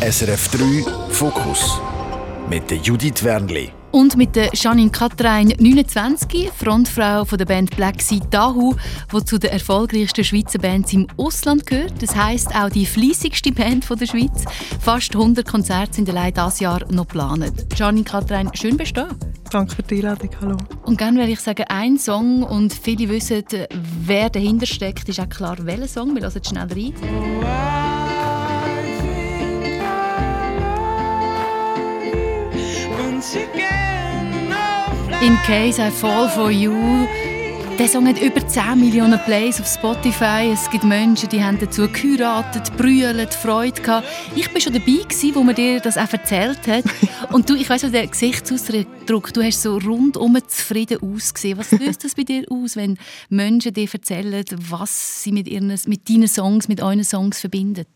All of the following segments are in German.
SRF 3 Fokus mit der Judith Wernli. Und mit der Janine Katrein, 29, Frontfrau von der Band Black Sea Dahu, die zu den erfolgreichsten Schweizer Bands im Ausland gehört. Das heisst auch die fließigste Band der Schweiz. Fast 100 Konzerte sind allein dieses Jahr noch geplant. Janine Katrein, schön bestehen. Danke für die Einladung, hallo. Und gerne würde ich sagen, ein Song und viele wissen, wer dahinter steckt, ist auch klar, welcher Song. Wir hören schnell rein. In Case I Fall For You. Der Song hat über 10 Millionen Plays auf Spotify. Es gibt Menschen, die haben dazu geheiratet, brüllt, Freude gehabt. Ich war schon dabei, gewesen, wo man dir das auch erzählt hat. Und du, ich weiss, der Gesichtsausdruck, du hast so rundum zufrieden ausgesehen. Was löst das bei dir aus, wenn Menschen dir erzählen, was sie mit, ihren, mit deinen Songs, mit euren Songs verbindet?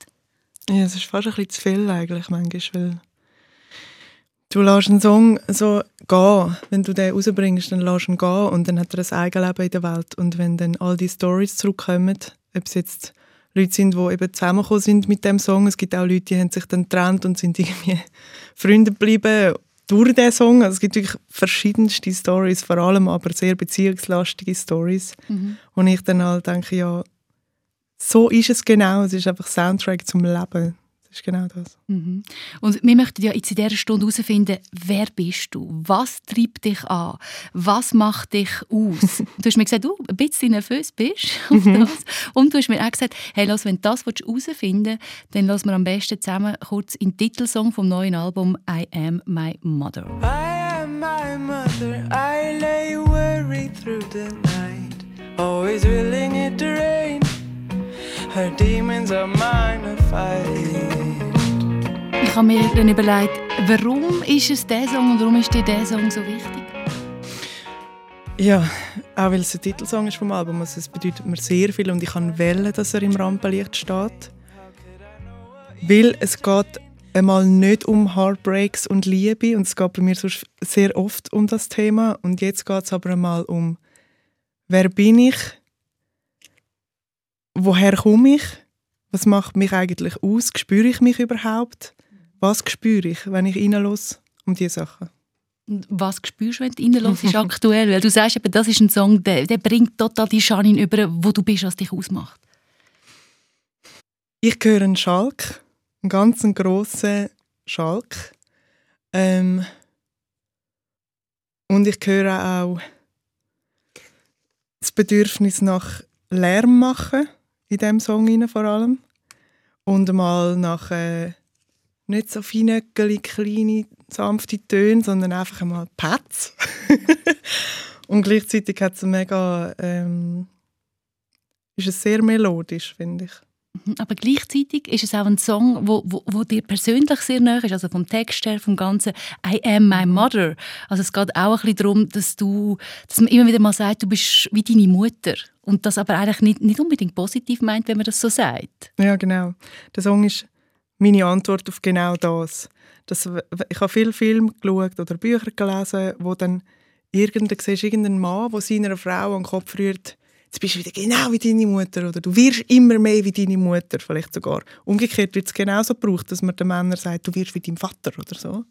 Ja, es ist fast ein bisschen zu viel eigentlich manchmal, weil Du lässt einen Song so gehen. Wenn du den rausbringst, dann lässt ihn gehen und dann hat er ein eigenes Leben in der Welt. Und wenn dann all die Stories zurückkommen, ob es jetzt Leute sind, die eben zusammengekommen sind mit dem Song, es gibt auch Leute, die haben sich dann getrennt und sind irgendwie Freunde geblieben durch diesen Song. Also es gibt wirklich verschiedenste Stories, vor allem aber sehr beziehungslastige Stories. Mhm. Und ich dann halt denke, ja, so ist es genau. Es ist einfach Soundtrack zum Leben ist genau das. Mhm. Und wir möchten ja jetzt in dieser Stunde herausfinden, wer bist du? Was treibt dich an? Was macht dich aus? du hast mir gesagt, du ein bisschen nervös bist auf mhm. das. Und du hast mir auch gesagt, hey, los, wenn du das herausfinden willst, dann lassen wir am besten zusammen kurz in den Titelsong vom neuen Album «I am my mother». I am my mother, I lay worried through the night Always willing it to rain Her demons are mine to fight ich habe mir dann überlegt, warum ist es dieser Song und warum ist dir dieser Song so wichtig? Ja, auch weil es ein Titelsong ist vom Album. Also es bedeutet mir sehr viel und ich kann wählen, dass er im Rampenlicht steht. Weil es geht einmal nicht um Heartbreaks und Liebe und es geht bei mir sonst sehr oft um das Thema und jetzt geht es aber einmal um wer bin ich, woher komme ich, was macht mich eigentlich aus, spüre ich mich überhaupt was spüre ich, wenn ich reinlasse um diese Sachen? Was spürst du, wenn du reinlässt, ist aktuell? Weil du sagst, eben, das ist ein Song, der, der bringt total die Janine über, wo du bist, was dich ausmacht. Ich höre einen Schalk, einen ganz grossen Schalk. Ähm, und ich höre auch das Bedürfnis nach Lärm machen, in diesem Song vor allem. Und mal nach äh, nicht so feine, kleine, sanfte Töne, sondern einfach einmal Pads. und gleichzeitig hat es mega, ähm, ist es sehr melodisch, finde ich. Mhm, aber gleichzeitig ist es auch ein Song, wo, wo, wo dir persönlich sehr nahe ist, also vom Text her, vom ganzen «I am my mother». Also es geht auch ein bisschen darum, dass, du, dass man immer wieder mal sagt, du bist wie deine Mutter. Und das aber eigentlich nicht, nicht unbedingt positiv meint, wenn man das so sagt. Ja, genau. Der Song ist meine Antwort auf genau das. das ich habe viele Filme geschaut oder Bücher gelesen, wo dann irgendein, irgendein Mann, der seiner Frau an den Kopf rührt, jetzt bist du wieder genau wie deine Mutter oder du wirst immer mehr wie deine Mutter, vielleicht sogar. Umgekehrt wird es genauso gebraucht, dass man den Männern sagt, du wirst wie dein Vater oder so.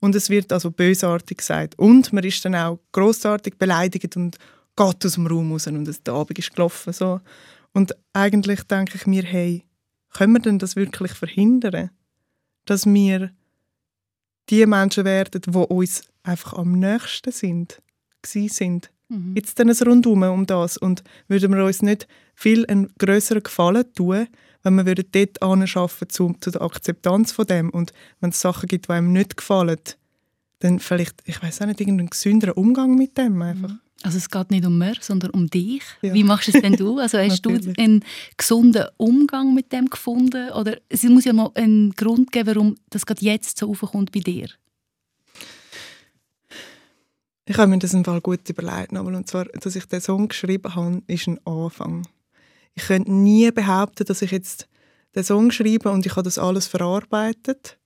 Und es wird also bösartig gesagt. Und man ist dann auch grossartig beleidigt und geht aus dem Raum raus und der Abend ist gelaufen. So. Und eigentlich denke ich mir, hey, können wir denn das wirklich verhindern, dass wir die Menschen werden, die uns einfach am nächsten sind, sind. Mhm. Jetzt dann ein Rundum um das und würden wir uns nicht viel einen größeren Gefallen tun, wenn wir dort anschaffen zu, zu der Akzeptanz von dem und wenn es Sachen gibt, die einem nicht gefallen, dann vielleicht, ich weiß auch nicht, irgendeinen gesünderen Umgang mit dem einfach. Mhm. Also es geht nicht um mehr, sondern um dich. Ja. Wie machst du es denn du? Also hast du einen gesunden Umgang mit dem gefunden? Oder es muss ja mal einen Grund geben, warum das gerade jetzt so aufkommt bei dir. Ich habe mir das im Fall gut überlegt. Und zwar, dass ich den Song geschrieben habe, ist ein Anfang. Ich könnte nie behaupten, dass ich jetzt den Song schreibe und ich habe das alles verarbeitet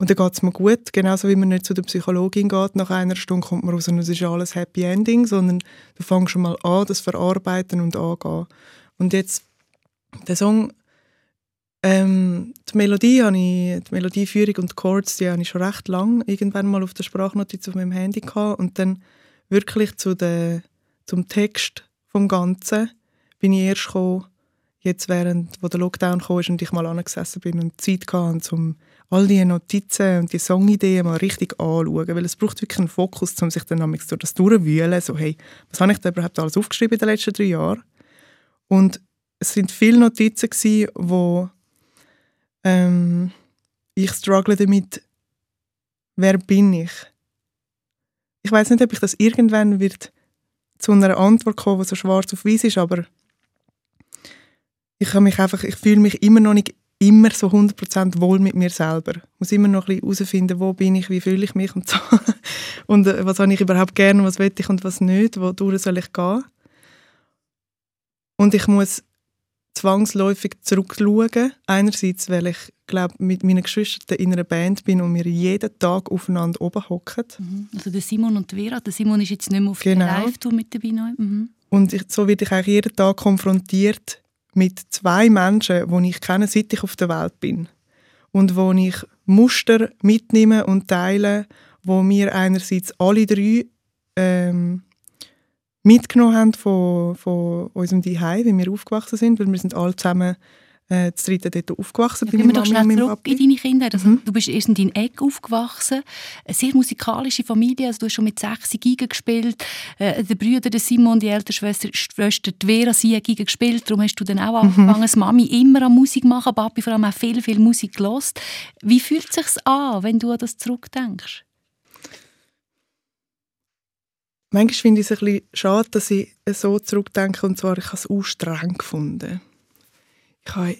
und dann geht es mir gut, genauso wie man nicht zu der Psychologin geht, nach einer Stunde kommt man raus und es ist alles Happy Ending, sondern du fängst schon mal an, das Verarbeiten und Angehen. Und jetzt, der Song Ähm, die Melodie ich, die Melodieführung und die Chords, die habe ich schon recht lang irgendwann mal auf der Sprachnotiz auf meinem Handy gehabt und dann wirklich zu der, zum Text vom Ganzen bin ich erst gekommen, jetzt während wo der Lockdown kam und ich mal angesessen bin und Zeit hatte, um all diese Notizen und die Songideen mal richtig anzuschauen, weil es braucht wirklich einen Fokus, um sich dann durch das durchzuwühlen, so hey, was habe ich da überhaupt alles aufgeschrieben in den letzten drei Jahren? Und es sind viele Notizen gewesen, wo ähm, ich struggle damit, wer bin ich? Ich weiß nicht, ob ich das irgendwann wird zu einer Antwort kommen, die so schwarz auf weiß ist, aber ich, mich einfach, ich fühle mich immer noch nicht immer so 100% wohl mit mir selber. Ich muss immer noch ein bisschen herausfinden, wo bin ich, wie fühle ich mich und so. und äh, was habe ich überhaupt gerne, was will ich und was nicht, wodurch soll ich gehen. Und ich muss zwangsläufig zurückschauen. Einerseits, weil ich glaube, mit meinen Geschwistern in einer Band bin und wir jeden Tag aufeinander oben hocken. Mhm. Also der Simon und Vera. Der Simon ist jetzt nicht mehr auf genau. der Live-Tour mit dabei. Mhm. Und ich, so werde ich eigentlich jeden Tag konfrontiert mit zwei Menschen, die ich kenne, seit ich auf der Welt bin. Und wo ich Muster mitnehme und teile, wo wir einerseits alle drei ähm, mitgenommen haben von, von unserem Zuhause, wie wir aufgewachsen sind, weil wir sind alle zusammen äh, das dritte dort aufgewachsen. Ja, bin wir doch schnell zurück in deine Kindheit. Also, mhm. Du bist erst in deinem Eck aufgewachsen, eine sehr musikalische Familie, also du hast schon mit sechs Giga gespielt, äh, der Brüder, der Simon, die ältere Schwester, Schwester die Vera, sie hat Giga gespielt, darum hast du dann auch mhm. angefangen, mhm. Mami immer an Musik machen, Papi vor allem auch viel, viel Musik gelost. Wie fühlt es sich an, wenn du an das zurückdenkst? Manchmal finde ich es ein bisschen schade, dass ich so zurückdenke, und zwar, ich habe es auch streng gefunden ich habe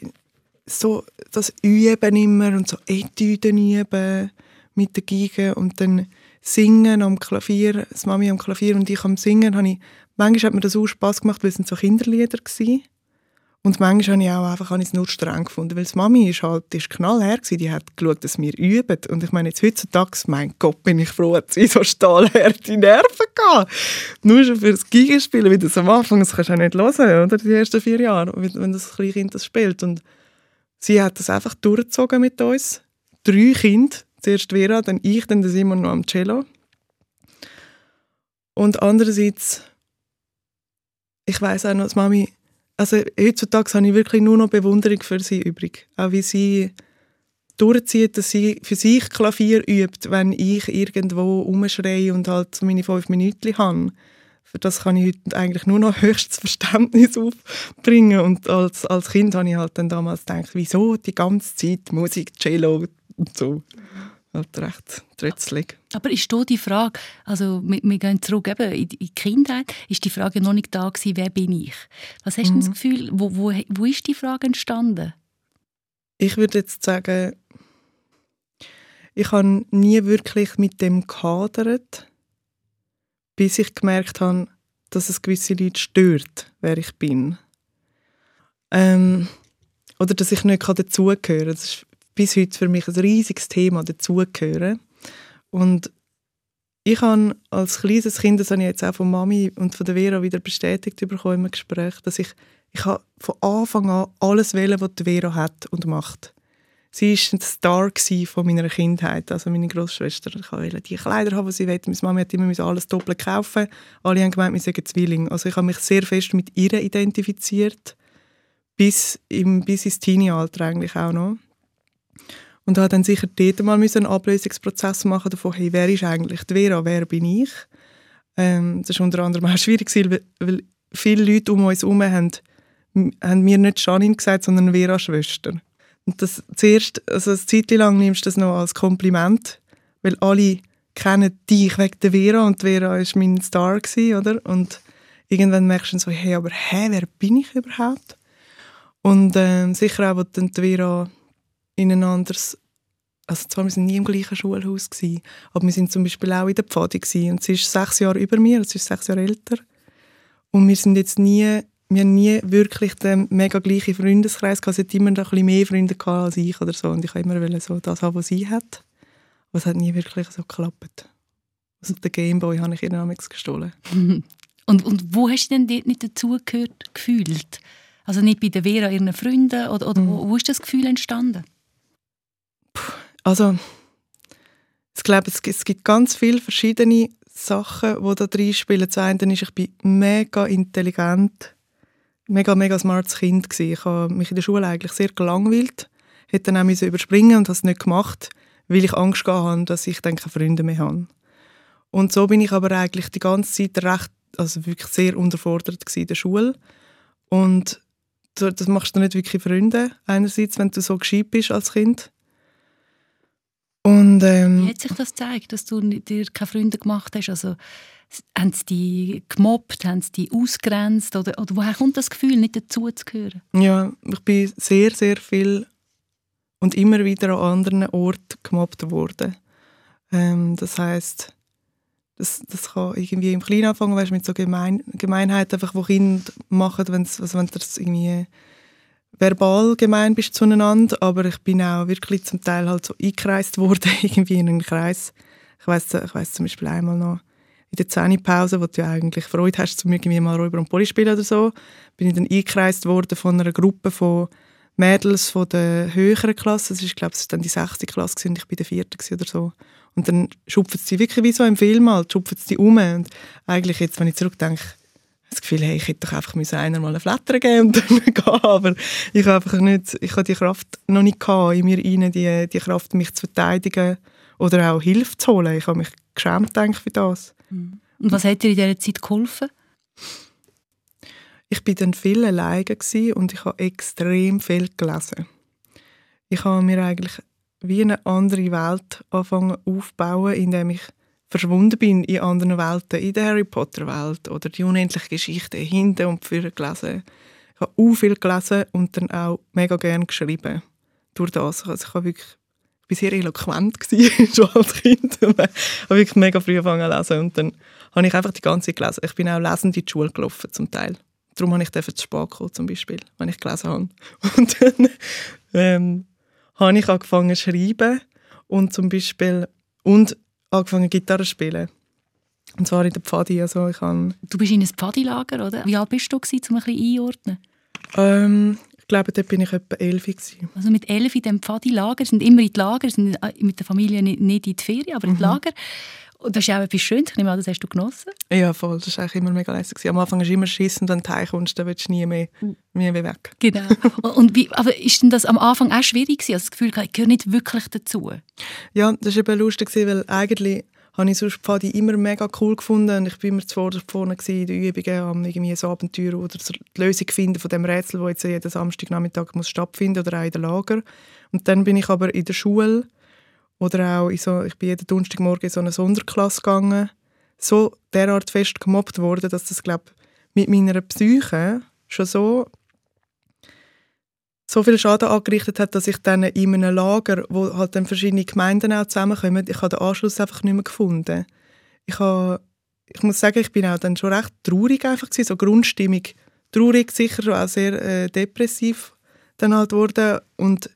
so das Üben immer und so Etüden üben mit der Geige und dann singen am Klavier, das Mami am Klavier und ich am Singen, habe ich, manchmal hat mir das auch Spass gemacht, weil es so Kinderlieder waren. Und manchmal habe ich auch einfach ich es nur streng gefunden, weil die Mami ist halt ist knallher gewesen, die hat geschaut, dass wir üben. Und ich meine, jetzt heutzutage, mein Gott, bin ich froh, dass sie so stahlharte Nerven gehabt. Nur schon für das Gigaspielen, wie das am Anfang, das kannst du auch nicht hören, oder? Die ersten vier Jahre, wenn das kleine Kind das spielt. Und sie hat das einfach durchgezogen mit uns. Drei Kinder, zuerst Vera, dann ich, dann Simon noch am Cello. Und andererseits, ich weiß auch noch, dass Mami also heutzutage habe ich wirklich nur noch Bewunderung für sie übrig. Auch wie sie durchzieht, dass sie für sich Klavier übt, wenn ich irgendwo umschreie und halt meine fünf Minuten habe. Für das kann ich heute eigentlich nur noch höchstes Verständnis aufbringen. Und als, als Kind habe ich halt dann damals gedacht, wieso die ganze Zeit Musik, Cello und so halt recht trötzlig. Aber ist da die Frage, also wir, wir gehen zurück eben in, die Kindheit, ist die Frage noch nicht da gewesen, wer bin ich? Was hast du mhm. das Gefühl, wo, wo, wo ist die Frage entstanden? Ich würde jetzt sagen, ich habe nie wirklich mit dem gehadert, bis ich gemerkt habe, dass es gewisse Leute stört, wer ich bin. Ähm, oder dass ich nicht dazugehören kann. Das ist bis heute für mich ein riesiges Thema dazugehören. Und ich habe als kleines Kind, das habe ich jetzt auch von Mami und von der Vera wieder bestätigt bekommen im Gespräch, dass ich, ich habe von Anfang an alles wählen, was die Vera hat und macht. Sie war ein Star von meiner Kindheit, also meine Großschwester. Wollte die Kleider haben, die sie wollte. Meine Mama hat immer alles doppelt kaufen. Alle haben gemeint, wir seien Zwilling. Also ich habe mich sehr fest mit ihr identifiziert, bis, im, bis ins Teenie-Alter eigentlich auch noch. Und habe dann sicher dort mal einen Ablösungsprozess machen davon, hey, wer ist eigentlich die Vera, wer bin ich? Ähm, das war unter anderem auch schwierig, weil, weil viele Leute um uns herum haben, haben mir nicht Janine gesagt, sondern Vera-Schwester. Und das zuerst, also eine Zeit lang nimmst du das noch als Kompliment, weil alle kennen dich wegen der Vera und Vera war mein Star, gewesen, oder? Und irgendwann merkst du dann so, hey, aber hä, wer bin ich überhaupt? Und äh, sicher auch, als dann die Vera in ein anderes also zwar, wir waren nie im gleichen Schulhaus, gewesen, aber wir sind zum Beispiel auch in der Pfade gewesen. und sie ist sechs Jahre über mir, sie ist sechs Jahre älter. Und wir sind jetzt nie, wir haben nie wirklich den mega gleichen Freundeskreis gehabt. Sie hat immer ein bisschen mehr Freunde gehabt als ich oder so und ich wollte immer so das haben, was sie hat. Aber es hat nie wirklich so geklappt. Also den Gameboy habe ich ihr damals gestohlen. und, und wo hast du denn dort nicht dazugehört gefühlt? Also nicht bei der Vera, ihren Freunden? Oder, oder mhm. wo, wo ist das Gefühl entstanden? Also, ich glaube, es, gibt ganz viele verschiedene Sachen, die da drin spielen. Das eine ist, ich bin mega intelligent, mega, mega smartes Kind gewesen. Ich habe mich in der Schule eigentlich sehr gelangweilt, hätte dann auch überspringen und habe es nicht gemacht, weil ich Angst hatte, dass ich dann keine Freunde mehr habe. Und so bin ich aber eigentlich die ganze Zeit recht, also wirklich sehr unterfordert in der Schule. Und das machst du nicht wirklich Freunde, einerseits, wenn du so gescheit bist als Kind. Und, ähm, Wie hat sich das gezeigt, dass du dir keine Freunde gemacht hast? Also, haben sie dich gemobbt, haben sie dich ausgrenzt? Oder, oder woher kommt das Gefühl, nicht dazuzugehören? Ja, ich bin sehr, sehr viel und immer wieder an anderen Orten gemobbt worden. Ähm, das heißt das, das kann irgendwie im Kleinen anfangen, weißt, mit so Gemein Gemeinheiten, einfach, die Kinder machen, wenn's, also wenn das irgendwie verbal gemein bist zueinander, aber ich bin auch wirklich zum Teil halt so eingekreist worden, irgendwie in einen Kreis. Ich weiß ich weiss zum Beispiel einmal noch, in der Zähnepause, wo du eigentlich Freude hast, zum irgendwie mal Räuber und Poli spielen oder so, bin ich dann eingekreist worden von einer Gruppe von Mädels von der höheren Klasse. Das ist, glaube ich, dann die sechste Klasse und ich bin der vierte oder so. Und dann schupfen sie wirklich wie so im Film halt, schupfen sie um. Und eigentlich jetzt, wenn ich zurückdenke, das Gefühl, hey, ich hätte doch einfach einer mal eine Flatter geben und dann gehen. Aber ich habe einfach nicht, ich habe die Kraft noch nicht gehabt, in mir rein, die, die Kraft, mich zu verteidigen oder auch Hilfe zu holen. Ich habe mich geschämt, denke ich, für das. Und was hat dir in dieser Zeit geholfen? Ich war dann viel alleine und ich habe extrem viel gelesen. Ich habe mir eigentlich wie eine andere Welt anfangen aufbauen, indem ich verschwunden bin in anderen Welten, in der Harry Potter Welt oder die unendliche Geschichte hinten und vorne gelesen. Ich habe auch viel gelesen und dann auch mega gerne geschrieben. Durch das. Also ich, habe wirklich, ich war sehr eloquent schon als Kind. ich habe wirklich mega früh angefangen zu lesen und dann habe ich einfach die ganze Zeit gelesen. Ich bin auch lesend in die Schule gelaufen zum Teil. Darum habe ich zu spät kommen, zum Beispiel, wenn ich gelesen habe. Und dann ähm, habe ich angefangen zu schreiben und zum Beispiel und angefangen Gitarre zu spielen. Und zwar in der Pfadi. Also ich du bist in einem Pfadilager, oder? Wie alt bist du, gewesen, um ein bisschen einordnen? Ähm, ich glaube, dort bin ich etwa elf. Gewesen. Also mit elf in diesem Pfadilager, sind immer in die Lager, sind mit der Familie nicht, nicht in die Ferien, aber in die mhm. Lager. Und das ist auch etwas Schönes. Ich nehme an, das hast du genossen. Ja, voll. Das war eigentlich immer mega lässig. Am Anfang ist immer Schiss und wenn du heimkommst, dann willst du nie mehr, nie mehr weg. Genau. und wie, aber ist denn das am Anfang auch schwierig gewesen? Also das Gefühl, ich gehöre nicht wirklich dazu? Ja, das war eben lustig, weil eigentlich habe ich sonst Pfadi immer mega cool gefunden und ich bin immer zuvorderst vorne in den Übungen, um irgendwie ein Abenteuer oder die Lösung finden von dem Rätsel, das jetzt jeden Samstagnachmittag muss stattfinden oder auch in den Lager. Und dann bin ich aber in der Schule oder auch in so, ich bin jeden Donnerstagmorgen in so eine Sonderklasse gegangen. So derart fest gemobbt worden, dass das, glaube mit meiner Psyche schon so so viel Schaden angerichtet hat, dass ich dann in einem Lager, wo halt dann verschiedene Gemeinden auch zusammenkommen, ich habe den Anschluss einfach nicht mehr gefunden. Ich, habe, ich muss sagen, ich bin auch dann schon recht traurig einfach gewesen, so Grundstimmung. Traurig, sicher auch sehr äh, depressiv dann halt worden und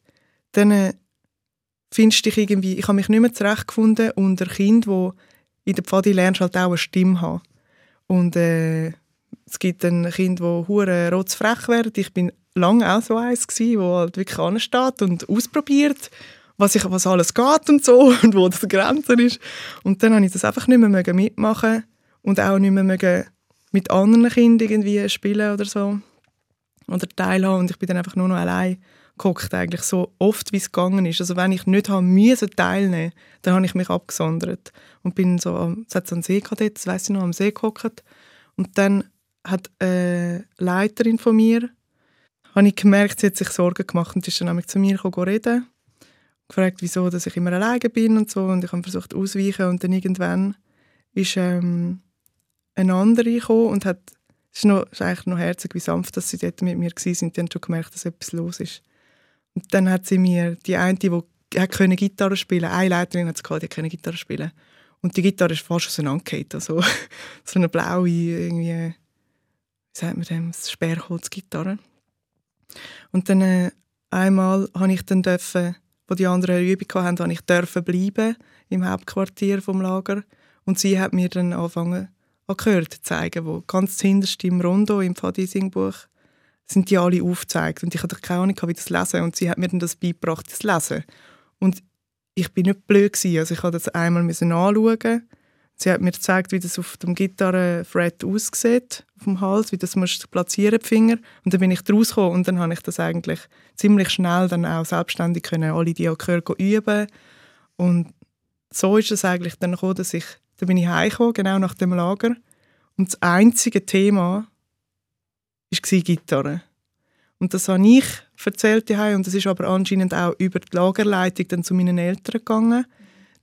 dann findest dich irgendwie, ich habe mich nicht mehr zurechtgefunden unter Kind, wo in der Pfadi lernst halt auch eine Stimme haben. Und äh, es gibt ein Kind, wo hure rotzfrech wird. Ich bin lange auch so eins gsi, wo halt wirklich ansteht und ausprobiert, was, ich, was alles geht und so und wo die Grenze ist. Und dann habe ich das einfach nicht mehr mitmachen und auch nicht mehr mit anderen Kindern irgendwie spielen oder so oder teilhaben. Und ich bin dann einfach nur noch allein geguckt, eigentlich so oft, wie es gegangen ist. Also wenn ich nicht haben müssen teilnehmen, dann habe ich mich abgesondert und bin so, es hat so einen See gehabt, das weiss ich noch, am See geguckt und dann hat eine Leiterin von mir, habe ich gemerkt, sie hat sich Sorgen gemacht und ist dann nämlich zu mir gekommen, reden, gefragt, wieso, dass ich immer alleine bin und so und ich habe versucht auszuweichen und dann irgendwann ist ähm, eine andere gekommen und hat es ist, noch, ist eigentlich noch herzig, wie sanft dass sie dort mit mir waren. Sie haben schon gemerkt, dass etwas los ist. Und dann hat sie mir, die eine, die hat Gitarre spielen eine Leiterin hat sie gehabt, die konnte Gitarre spielen. Und die Gitarre ist fast auseinandergefallen. Also, so eine blaue, irgendwie, wie sagt man dem, Sperrholzgitarre. Und dann äh, einmal habe ich dann dürfen, wo die anderen eine Übung hatten, habe ich dürfen bleiben im Hauptquartier vom Lager. Und sie hat mir dann angefangen, an Gehör zu zeigen, wo ganz hinterst im Rondo, im Pfadising-Buch, sind die alle aufgezeigt und ich hatte keine Ahnung, wie das lesen und sie hat mir dann das beigebracht, das Lesen. Und ich bin nicht blöd gewesen. also ich habe das einmal anschauen. Sie hat mir gezeigt, wie das auf dem Gitarrenfret aussieht, auf dem Hals, wie das musst platzieren, die Finger. Und dann bin ich draus gekommen und dann habe ich das eigentlich ziemlich schnell dann auch selbstständig können, alle die Chöre üben. Und so ist es eigentlich dann gekommen, dass ich, dann bin ich heimgekommen, genau nach dem Lager. Und das einzige Thema war Gitarre. Und das habe ich erzählt und das ist aber anscheinend auch über die Lagerleitung dann zu meinen Eltern gegangen,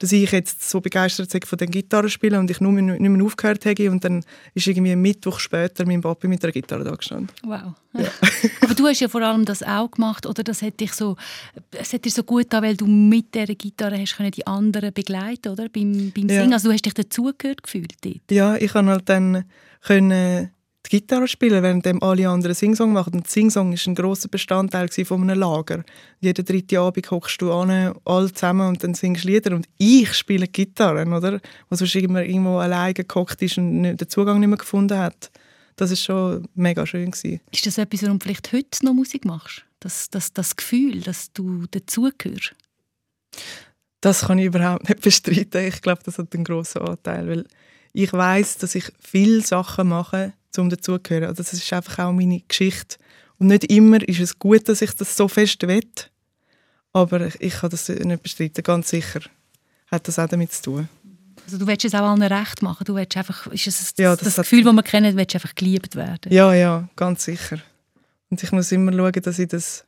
dass ich jetzt so begeistert war von den Gitarrespielen und ich nur nicht mehr aufgehört habe und dann ist irgendwie ein Mittwoch später mein Papi mit der Gitarre da gestanden. Wow. Ja. aber du hast ja vor allem das auch gemacht oder das hat dich so, es hat dir so gut getan, weil du mit dieser Gitarre hast können die anderen begleiten oder beim, beim Singen, ja. also du hast dich dazugehört gefühlt dort. Ja, ich habe halt dann können Gitarre spielen, während alle anderen Singsong machen. Und Singsong ist ein großer Bestandteil von einem Lager. Jeden dritten Abend hockst du an, alle zusammen und dann singst du Lieder. Und ich spiele Gitarre, oder? Was sonst irgendwo alleine gehockt ist und den Zugang nicht mehr gefunden hat. Das ist schon mega schön gewesen. Ist das etwas, warum du vielleicht heute noch Musik machst? Das, das, das Gefühl, dass du dazugehörst? Das kann ich überhaupt nicht bestreiten. Ich glaube, das hat einen grossen Anteil, weil ich weiß, dass ich viele Sachen mache, um dazugehören. Also das ist einfach auch meine Geschichte. Und nicht immer ist es gut, dass ich das so fest will. Aber ich, kann das nicht bestreiten, ganz sicher. Hat das auch damit zu tun. Also du willst es auch allen recht machen. Du willst einfach, ist es ja, das, das Gefühl, das wir kennen, willst einfach geliebt werden. Ja, ja, ganz sicher. Und ich muss immer schauen, dass ich das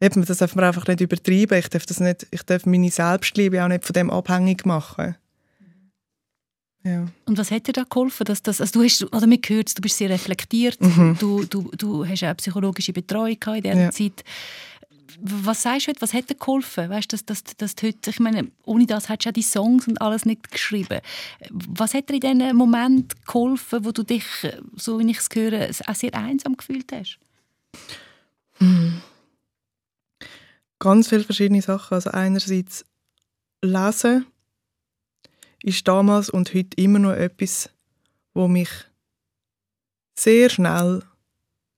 Eben, das darf man einfach nicht übertreiben. Ich darf, das nicht, ich darf meine Selbstliebe auch nicht von dem abhängig machen. Ja. Und was hat dir da geholfen? Dass das, also du hast, oder mir gehört, du bist sehr reflektiert, mhm. du, du, du hast auch psychologische Betreuung in dieser ja. Zeit. Was sagst du heute, was hat dir geholfen? Weißt, dass, dass, dass du heute, ich meine, ohne das hättest du ja die Songs und alles nicht geschrieben. Was hat dir in diesem Moment geholfen, wo du dich, so wie ich es höre, auch sehr einsam gefühlt hast? Mhm. Ganz viele verschiedene Sachen. Also einerseits lesen, ist damals und heute immer noch etwas, wo mich sehr schnell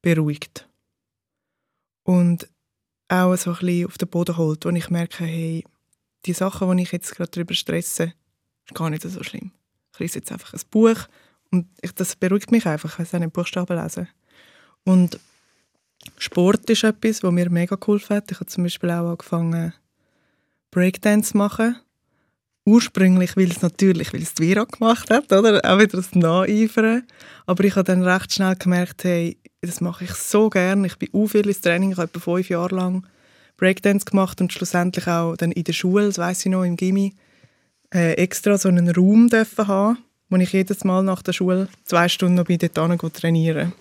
beruhigt und auch so ein bisschen auf den Boden holt, wo ich merke, hey, die Sachen, die ich jetzt gerade darüber stresse, ist gar nicht so schlimm. Ich lese jetzt einfach ein Buch und ich, das beruhigt mich einfach, ich kann nicht Buchstaben lesen. Und Sport ist etwas, was mir mega geholfen hat. Ich habe zum Beispiel auch angefangen, Breakdance zu machen ursprünglich, weil es natürlich, weil es die Vira gemacht hat, oder? Auch wieder das Nacheifern. Aber ich habe dann recht schnell gemerkt, hey, das mache ich so gerne. Ich bin auch viel ins Training, ich habe etwa fünf Jahre lang Breakdance gemacht und schlussendlich auch dann in der Schule, das weiss ich noch, im Gimmi, äh, extra so einen Raum dürfen haben, wo ich jedes Mal nach der Schule zwei Stunden noch bei dort trainieren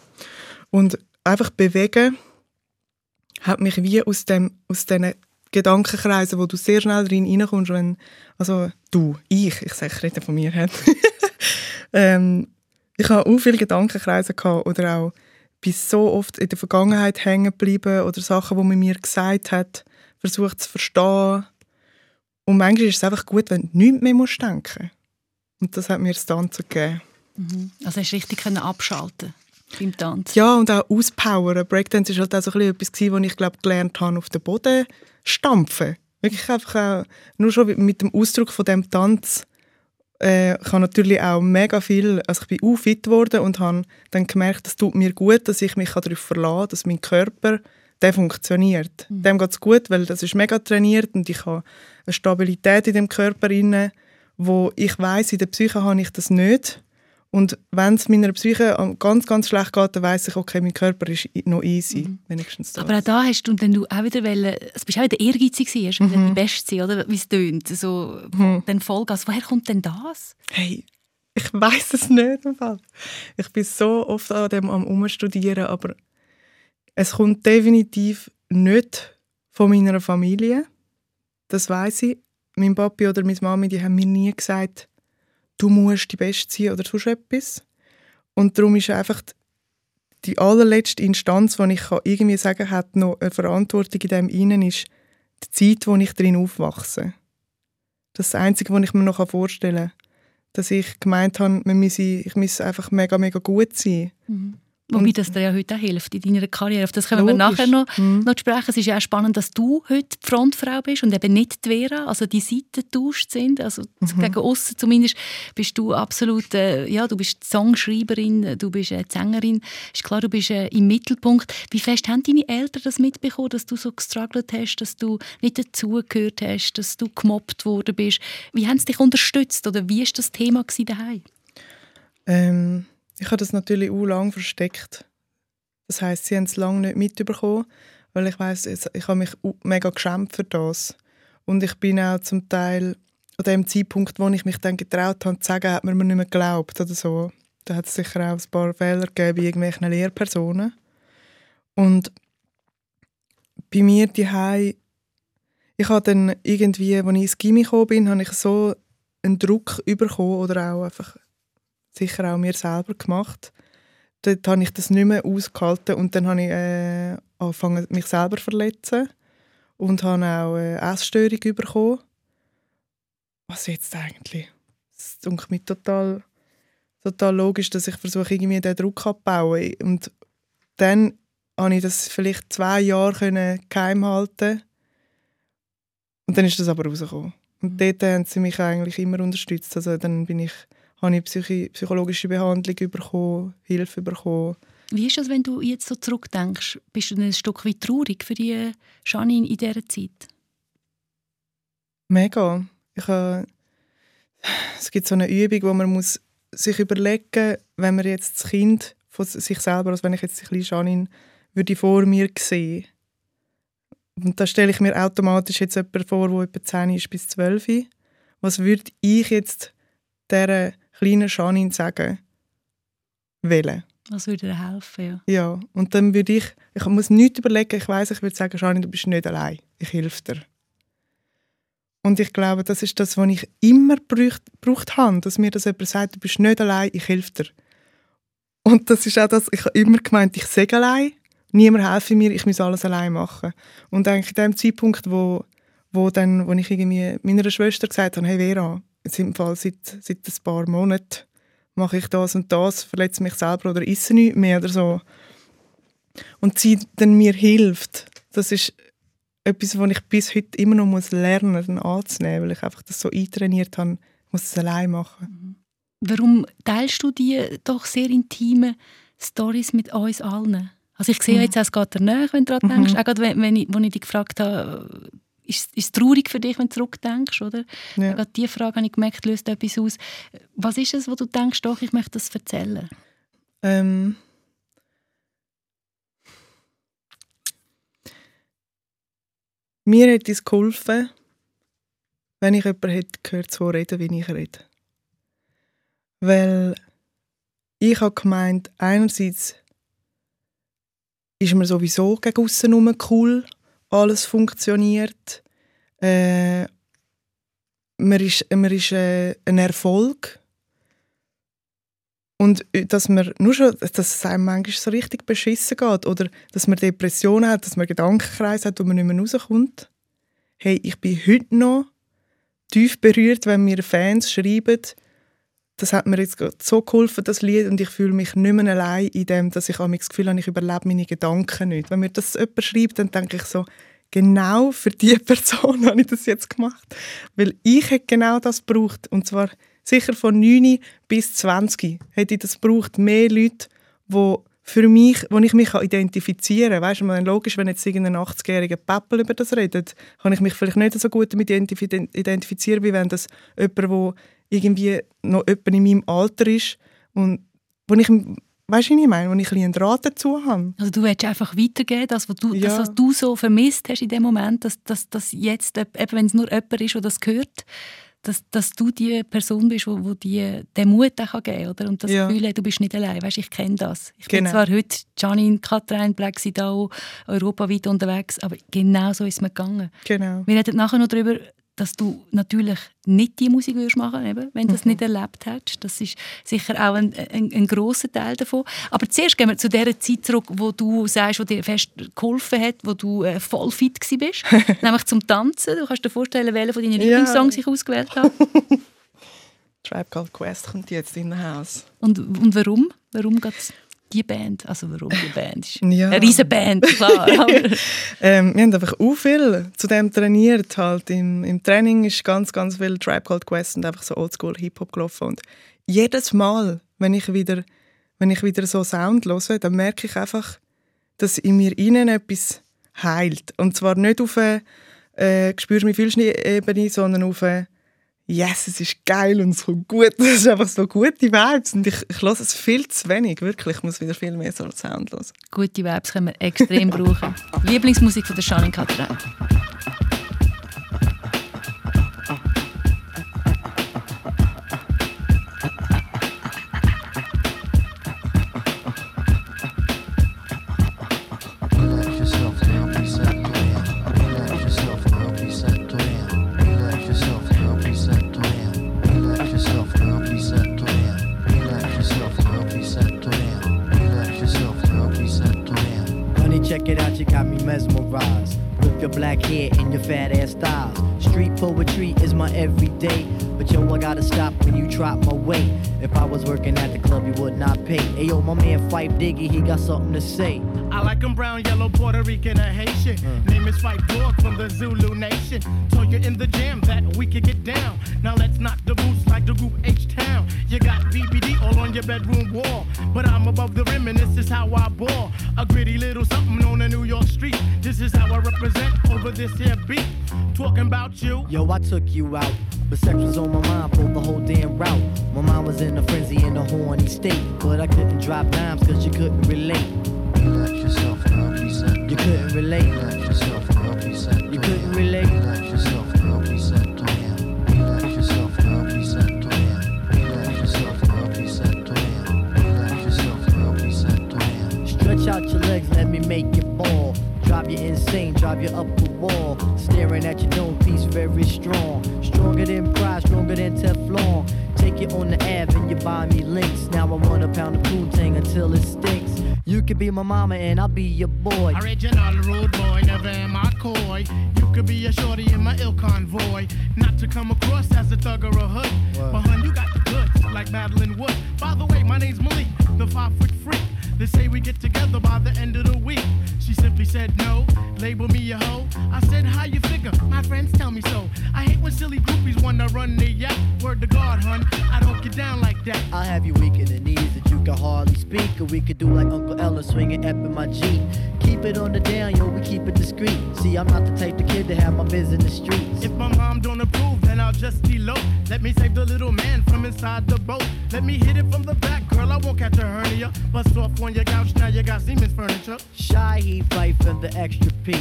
Und einfach bewegen hat mich wie aus, dem, aus diesen Gedankenkreise, wo du sehr schnell rein reinkommst, wenn, also du, ich, ich sage, ich rede von mir, ähm, ich habe auch viele Gedankenkreise gehabt oder auch bin so oft in der Vergangenheit hängen geblieben oder Sachen, die man mir gesagt hat, versucht zu verstehen. Und manchmal ist es einfach gut, wenn du nichts mehr musst denken Und das hat mir das Tanzen gegeben. Mhm. Also hast du richtig abschalten beim Tanzen? Ja, und auch auspowern. Breakdance war halt auch so etwas, was ich glaube gelernt habe, auf den Boden stampfen. Wirklich einfach auch, nur schon mit dem Ausdruck von dem Tanz äh, ich habe natürlich auch mega viel, also ich bin auch fit geworden und habe dann gemerkt, es tut mir gut, dass ich mich darauf verlasse, dass mein Körper der funktioniert. Mhm. Dem geht es gut, weil das ist mega trainiert und ich habe eine Stabilität in dem Körper inne, wo ich weiß, in der Psyche habe ich das nicht und wenn es meiner Psyche ganz, ganz schlecht geht, dann weiss ich, okay, mein Körper ist noch easy, mhm. wenigstens das. Aber auch da hast du dann du auch wieder, wollen, also bist auch wieder ehrgeizig hast mhm. die Beste sein, oder? Wie es tönt, so mhm. den Vollgas. Woher kommt denn das? Hey, ich weiß es nicht im Fall. Ich bin so oft an dem am Umstudieren, aber es kommt definitiv nicht von meiner Familie. Das weiß ich. Mein Papi oder meine Mami, die haben mir nie gesagt, du musst die Beste sein oder sonst etwas. Und darum ist einfach die allerletzte Instanz, die ich irgendwie sagen kann, hat noch eine Verantwortung in dem innen ist die Zeit, wo ich drin aufwachse. Das ist das Einzige, was ich mir noch vorstellen kann. Dass ich gemeint habe, ich müsse einfach mega, mega gut sein. Mhm. Wobei das dir ja heute auch hilft in deiner Karriere. Auf das können Logisch. wir nachher noch, Mhm. noch sprechen. Es ist ja auch spannend, dass du heute die Frontfrau bist und eben nicht die Vera. Also die Seiten getauscht sind. Also Mhm. gegen außen zumindest bist du absolut, äh, ja, du bist Songschreiberin, du bist äh, Sängerin. Ist klar, du bist äh, im Mittelpunkt. Wie fest haben deine Eltern das mitbekommen, dass du so gestruggelt hast, dass du nicht dazugehört hast, dass du gemobbt worden bist? Wie haben sie dich unterstützt oder wie war das Thema daheim? Ähm, ich habe das natürlich auch lange versteckt. Das heißt, sie haben es lange nicht mitbekommen, weil ich weiß, ich habe mich mega geschämt für das. Und ich bin auch zum Teil an dem Zeitpunkt, wo ich mich dann getraut habe zu sagen, hat man mir nicht mehr geglaubt oder so. Da hat es sicher auch ein paar Fehler gegeben bei irgendwelchen Lehrpersonen. Und bei mir die ich habe dann irgendwie, als ich ins Gimmi gekommen bin, habe ich so einen Druck bekommen oder auch einfach sicher auch mir selber gemacht. Dort habe ich das nicht mehr ausgehalten und dann habe ich äh, angefangen, mich selber zu verletzen und habe auch eine Essstörung bekommen. Was jetzt eigentlich? Es ist mir total, total logisch, dass ich versuche, irgendwie den Druck abzubauen. Und dann habe ich das vielleicht zwei Jahre geheim halten und dann ist das aber rausgekommen. Und dort haben sie mich eigentlich immer unterstützt. Also dann bin ich habe ich psychi psychologische Behandlung bekommen, Hilfe bekommen. Wie ist das, wenn du jetzt so zurückdenkst? Bist du ein Stück weit traurig für die Janine in dieser Zeit? Mega. Ich habe, es gibt so eine Übung, wo man muss sich überlegen wenn man jetzt das Kind von sich selber, also wenn ich jetzt die kleine Janine würde ich vor mir sehen. Und da stelle ich mir automatisch jetzt jemanden vor, der etwa 10 ist bis 12. Was würde ich jetzt dieser kleinen Janine sagen? Wählen. Was würde dir helfen? Ja. Ja, und dann würde ich, ich muss nichts überlegen, ich weiß, ich würde sagen, Janine, du bist nicht allein, ich helfe dir. Und ich glaube, das ist das, was ich immer gebraucht, gebraucht habe, dass mir das jemand sagt, du bist nicht allein, ich helfe dir. Und das ist auch das, ich habe immer gemeint, ich sage allein, niemand helfe mir, ich muss alles allein machen. Und eigentlich in dem Zeitpunkt, wo, wo, dann, wo ich irgendwie meiner Schwester gesagt habe, hey Vera, jetzt im Fall seit, seit ein paar Monaten mache ich das und das, verletze mich selber oder esse nichts mehr oder so. Und sie dann mir hilft, das ist etwas, was ich bis heute immer noch muss lernen muss, anzunehmen, weil ich einfach das so eintrainiert habe, ich muss es allein machen. Warum teilst du die doch sehr intimen Stories mit uns allen? Also ich sehe ja jetzt, es geht dir nach, wenn du daran denkst. Auch gerade, wenn, wenn ich, als ich dich gefragt habe, ist, ist es traurig für dich, wenn du zurückdenkst, oder? Ja. Gerade diese Frage habe ich gemerkt, löst etwas aus. Was ist es, wo du denkst, doch, ich möchte das erzählen? Ähm, mir hätte es geholfen, wenn ich jemanden hätte gehört, so reden, wie ich rede. Weil ich habe gemeint, einerseits ist mir sowieso gegen aussen cool, alles funktioniert, äh, man ist, man ist äh, ein Erfolg und äh, dass man nur schon, dass es einem manchmal so richtig beschissen geht oder dass man Depressionen hat, dass man Gedankenkreise hat, wo man nicht mehr rauskommt. Hey, ich bin heute noch tief berührt, wenn mir Fans schreiben, das hat mir jetzt so geholfen, das Lied, und ich fühle mich nicht mehr allein in dem, dass ich manchmal das Gefühl habe, ich überlebe meine Gedanken nicht. Wenn mir das jemand schreibt, dann denke ich so, genau für diese Person habe ich das jetzt gemacht. Weil ich hätte genau das gebraucht. Und zwar sicher von 9 bis 20 hätte ich das gebraucht. Mehr Leute, die für mich, wo ich mich identifizieren kann. Weißt du, logisch, wenn jetzt irgendein 80-jähriger Pappel über das redet, kann ich mich vielleicht nicht so gut damit identifizieren, wie wenn das jemand, wo irgendwie noch jemand in meinem Alter ist und wo ich Weißt du, was ich meine? Wo ich ein einen Draht dazu habe. Also du willst einfach weitergeben, das, was du, Ja. das, was du so vermisst hast in dem Moment, dass, dass, dass jetzt, eben wenn es nur jemand ist, der das hört, dass, dass du die Person bist, die, die die, den Mut auch geben kann. Oder? Und das Ja. Gefühl du bist nicht allein. Weißt, ich kenne das. Ich Genau. bin zwar heute Janine, Katrin, Black Sidao, europaweit unterwegs, aber genau so ist es mir gegangen. Genau. Wir reden nachher noch darüber, dass du natürlich nicht die Musik würdest machen würdest, wenn du das nicht erlebt hättest. Das ist sicher auch ein, ein, ein grosser Teil davon. Aber zuerst gehen wir zu der Zeit zurück, wo du sagst, wo dir fest geholfen hat, wo du äh, voll fit bist, nämlich zum Tanzen. Du kannst dir vorstellen, welcher von deinen Ja. Lieblingssongs ich ausgewählt habe. Tribe Called Quest kommt jetzt in das Haus. Und, und warum? Warum geht's? Die Band? Also warum die Band? Ja. Eine riesige Band, klar. ähm, wir haben einfach auch viel zu dem trainiert. Halt. Im, Im Training ist ganz, ganz viel Tribe Called Quest und einfach so Oldschool Hip-Hop gelaufen. Und jedes Mal, wenn ich wieder, wenn ich wieder so Sound höre, dann merke ich einfach, dass in mir innen etwas heilt. Und zwar nicht auf eine äh, «Spürst mich viel Ebene», sondern auf eine yes, es ist geil und es kommt gut. Das ist einfach so gute Vibes und ich, ich höre es viel zu wenig, wirklich. Ich muss wieder viel mehr so Sound hören. Gute Vibes können wir extrem brauchen. Lieblingsmusik von der Shannon Katrin. Man Fife Diggy, he got something to say. I like him brown, yellow, Puerto Rican, or Haitian. Mm. Name is Fife Dog from the Zulu Nation. Told you in the jam that we could get down. Now let's knock the boots like the group H Town. You got BBD all on your bedroom wall. But I'm above the rim and this is how I ball. A gritty little something on a New York street. This is how I represent over this here beat. Talking about you. Yo, I took you out. You could be my mama and I'll be your boy. Original rude boy, never am I coy. You could be a shorty in my ill convoy. Not to come across as a thug or a hood. But hun, you got the goods, like battling wood. By the way, my name's Malik, the five foot freak. They say we get together by the end of the week. She simply said no, label me a hoe. I said, how you figure? My friends tell me so. I hate when silly groupies wanna run the yak. Word to God, hun, I don't get down like that. I'll have you weak in the knees can hardly speak. Or we could do like Uncle Ella swinging up in my Jeep. Keep it on the down, yo, we keep it discreet. See, I'm not the type of kid to have my biz in the streets. If my mom don't approve, then I'll just elope. Let me save the little man from inside the boat. Let me hit it from the back, girl, I won't catch a hernia. Bust off on your couch, now you got Siemens furniture. Shy, he fight for the extra P.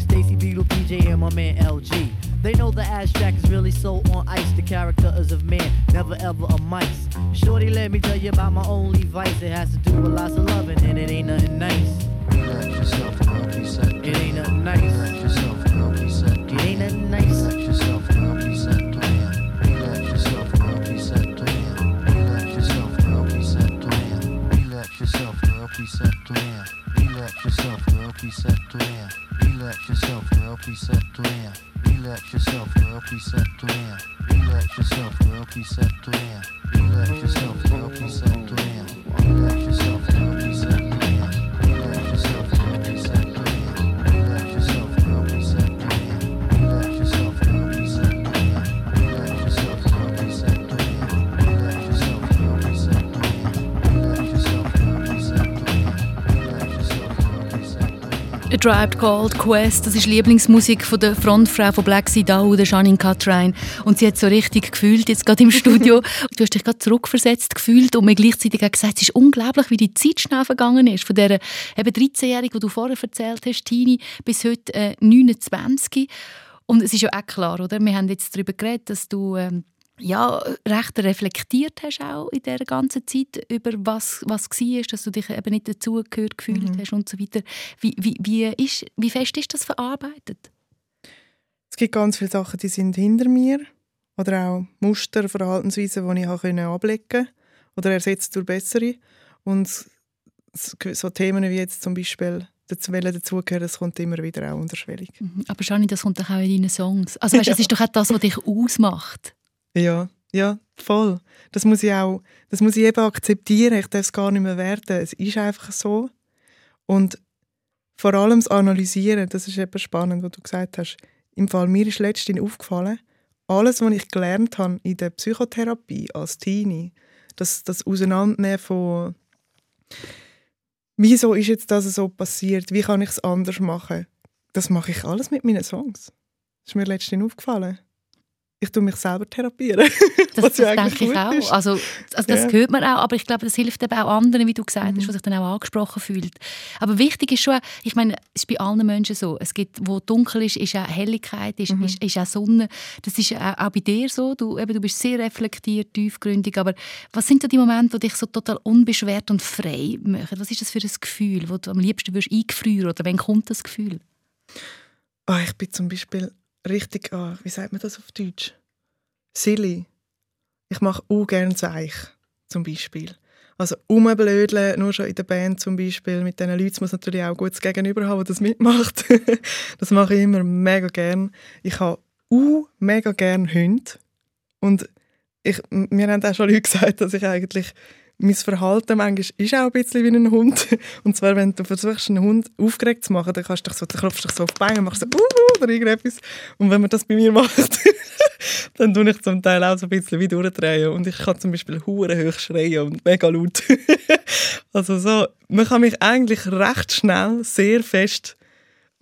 Stacy Beetle, PJ, and my man LG. They know the ass jack is really so on ice. The character is of man, never ever a mice. Shorty, let me tell you about my only vice. It has to do with lots of loving, and it ain't nothing nice. Please. It ain't nothing nice. Relax yourself, girl, please. It ain't nothing nice. Relax yourself, girl, please. Relax yourself, girl, please. Relax yourself, girl, please. Relax yourself, girl, please. Relax yourself, girl, please. Relax yourself, girl, please. Relax yourself, girl, please. Relax yourself, girl. Relax. Relax A Tribe Called Quest, das ist Lieblingsmusik von der Frontfrau von Black Sea Dow, der Janine Catrine. Und sie hat so richtig gefühlt, jetzt gerade im Studio. du hast dich gerade zurückversetzt gefühlt und mir gleichzeitig auch gesagt, es ist unglaublich, wie die Zeit schnell vergangen ist. Von dieser eben 13-Jährigen, die du vorher erzählt hast, Tini, bis heute äh, 29. Und es ist ja auch klar, oder? Wir haben jetzt darüber geredet, dass du ähm, ja, recht reflektiert hast auch in dieser ganzen Zeit über was, was war, dass du dich eben nicht dazugehört gefühlt mhm. hast und so weiter. Wie, wie, wie, ist, wie fest ist das verarbeitet? Es gibt ganz viele Sachen, die sind hinter mir oder auch Muster, Verhaltensweisen, die ich ablegen konnte oder ersetzt durch bessere. Und so Themen wie jetzt zum Beispiel dazu dazugehören, das kommt immer wieder auch unterschwellig. Mhm. Aber Shani, das kommt doch auch in deinen Songs. Also weißt, ja. das ist doch auch das, was dich ausmacht. Ja, Ja, voll. Das muss ich auch, das muss ich eben akzeptieren. Ich darf es gar nicht mehr werten. Es ist einfach so. Und vor allem das Analysieren, das ist eben spannend, was du gesagt hast. Im Fall mir ist letztens aufgefallen, alles, was ich gelernt habe in der Psychotherapie als Teenie, das, das Auseinandernehmen von wieso ist jetzt das so passiert, wie kann ich es anders machen, das mache ich alles mit meinen Songs. Das ist mir letztens aufgefallen. Ich tue mich selber therapieren. Das, das ja denke ich auch. ist. Also, also das Ja. hört man auch, aber ich glaube, das hilft eben auch anderen, wie du gesagt Mhm. hast, die sich dann auch angesprochen fühlen. Aber wichtig ist schon, ich meine, es ist bei allen Menschen so, es gibt, wo dunkel ist, ist auch Helligkeit, ist, Mhm. ist, ist auch Sonne. Das ist auch, auch bei dir so. Du, eben, du bist sehr reflektiert, tiefgründig, aber was sind da die Momente, die dich so total unbeschwert und frei machen? Was ist das für ein Gefühl, wo du am liebsten würdest eingefrieren oder wann kommt das Gefühl? Ah, ich bin zum Beispiel richtig, ah, wie sagt man das auf Deutsch? Silly. Ich mache auch gerne Zeich, zum Beispiel. Also rumblödeln, nur schon in der Band zum Beispiel. Mit diesen Leuten muss natürlich auch gutes Gegenüber haben, das mitmacht. das mache ich immer mega gern. Ich habe auch mega gern Hunde. Und ich, mir haben auch schon Leute gesagt, dass ich eigentlich mein Verhalten manchmal ist auch ein bisschen wie ein Hund. Und zwar, wenn du versuchst, einen Hund aufgeregt zu machen, dann, kannst du dich so, dann klopfst dich so auf die Beine und machst so uh, oder irgendetwas. Und wenn man das bei mir macht, dann tue ich zum Teil auch so ein bisschen wie durchdrehen. Und ich kann zum Beispiel hure hoch schreien und mega laut. also so, man kann mich eigentlich recht schnell sehr fest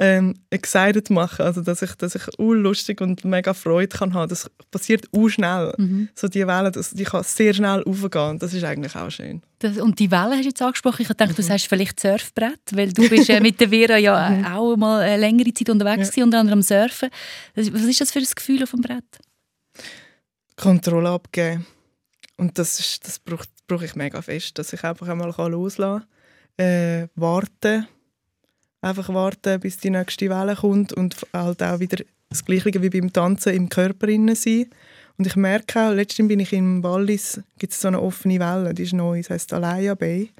ähm, excited machen. Also dass ich, dass ich lustig und mega Freude kann haben. Das passiert auch schnell. So die Welle, das, die kann sehr schnell aufgehen. Das ist eigentlich auch schön. Das, und die Wellen hast du jetzt angesprochen. Ich dachte, Mhm. du sagst vielleicht Surfbrett, weil du bist äh, mit der Vera ja äh, auch mal eine längere Zeit unterwegs Ja. gewesen, unter anderem am Surfen. Was ist das für ein Gefühl auf dem Brett? Kontrolle abgeben. Und das, ist, das brauche brauch ich mega fest, dass ich einfach einmal kann loslassen kann. Äh, warten. Einfach warten, bis die nächste Welle kommt und halt auch wieder das Gleiche wie beim Tanzen im Körper innen sein. Und ich merke auch, letztens bin ich im Wallis, gibt es so eine offene Welle, die ist neu, das heisst Alaya Bay.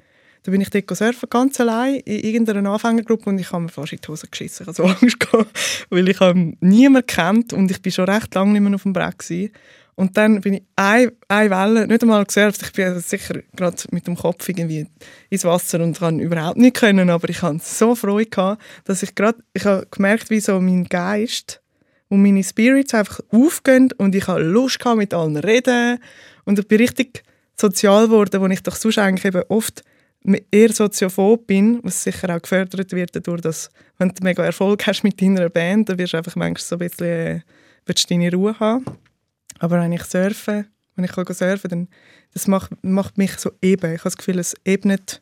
Da bin ich dort surfen, ganz allein, in irgendeiner Anfängergruppe und ich habe mir fast in die Hose geschissen. Ich hatte so Angst, gehabt, weil ich habe niemanden kennt und ich bin schon recht lange nicht mehr auf dem Brett gewesen. Und dann bin ich eine, eine Welle, nicht einmal gesurft, ich bin also sicher gerade mit dem Kopf irgendwie ins Wasser und kann überhaupt nicht können, aber ich hatte so Freude, gehabt, dass ich gerade, ich habe wie so mein Geist und meine Spirits einfach aufgehen und ich habe Lust gehabt, mit allen reden und ich bin richtig sozial geworden, wo ich doch sonst eigentlich eben oft eher soziophob bin, was sicher auch gefördert wird dadurch, dass wenn du mega Erfolg hast mit deiner Band, dann wirst du einfach manchmal so ein bisschen, äh, deine Ruhe haben. Aber wenn ich surfe, wenn ich kann surfen dann das macht, macht mich so eben. Ich habe das Gefühl, es ebnet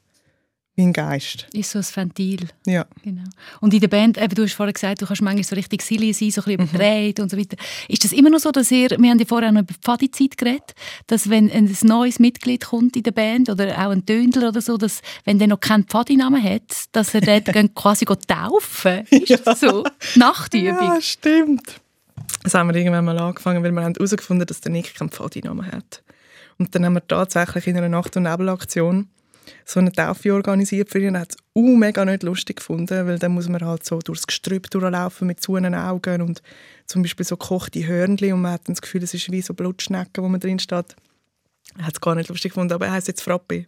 mein Geist. Ist so ein Ventil. Ja. Genau. Und in der Band, eben, du hast vorhin gesagt, du kannst manchmal so richtig silly sein, so ein bisschen überdreht und so weiter. Ist das immer noch so, dass ihr, wir haben ja vorher noch über Pfadi-Zeit geredet, dass wenn ein neues Mitglied kommt in der Band oder auch ein Töndler oder so, dass wenn der noch keinen Pfadi-Namen hat, dass er dort quasi taufen Ist das so? Nachtübung? Ja, stimmt. Das haben wir irgendwann mal angefangen, weil wir haben herausgefunden dass der Nick keinen Pfadinamen hat. Und dann haben wir tatsächlich in einer Nacht- und Nebelaktion so eine Taufe organisiert für ihn. Er hat es uh, mega nicht lustig gefunden, weil dann muss man halt so durchs Gestrüpp durchlaufen mit zu Augen und zum Beispiel so gekochte Hörnli und man hat das Gefühl, es ist wie so Blutschnecken, wo man drin steht. Er hat es gar nicht lustig gefunden, aber er heißt jetzt Frappi.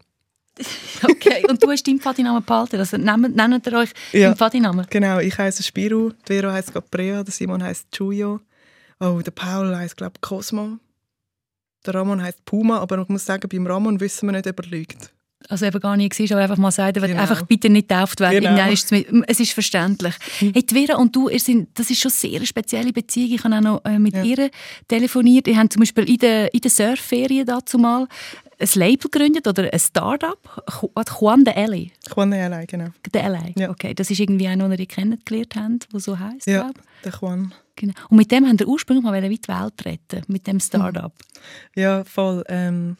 Okay, und du hast deinen Pfadi-Namen behalten, also nennt, nennt ihr euch Ja. den Pfadi-Namen? Genau, ich heiße Spiru, die Vero heißt Caprea, Simon heißt Chuyo, oh, der Paul heißt glaube Cosmo, der Ramon heißt Puma, aber ich muss sagen, beim Ramon wissen wir nicht, ob er lügt. Also eben gar nicht war, aber einfach mal sagen, Genau. einfach bitte nicht getauft werden. Genau. Ist es, es ist verständlich. Hey, die Vera und du, ihr sind, das ist schon eine sehr spezielle Beziehung. Ich habe auch noch äh, mit Ja. ihr telefoniert. Ihr habt zum Beispiel in der, in der Surfferien dazu mal ein Label gegründet oder ein Start-up. Ju- Juan de Alley. Juan allein, genau. De Alley. Ja. Okay, das ist irgendwie einer, den ihr kennengelernt habt, der so heisst. Ja, der Juan. Genau. Und mit dem haben wir ursprünglich mal die Welt retten, mit dem Start-up. Ja, voll. Ähm,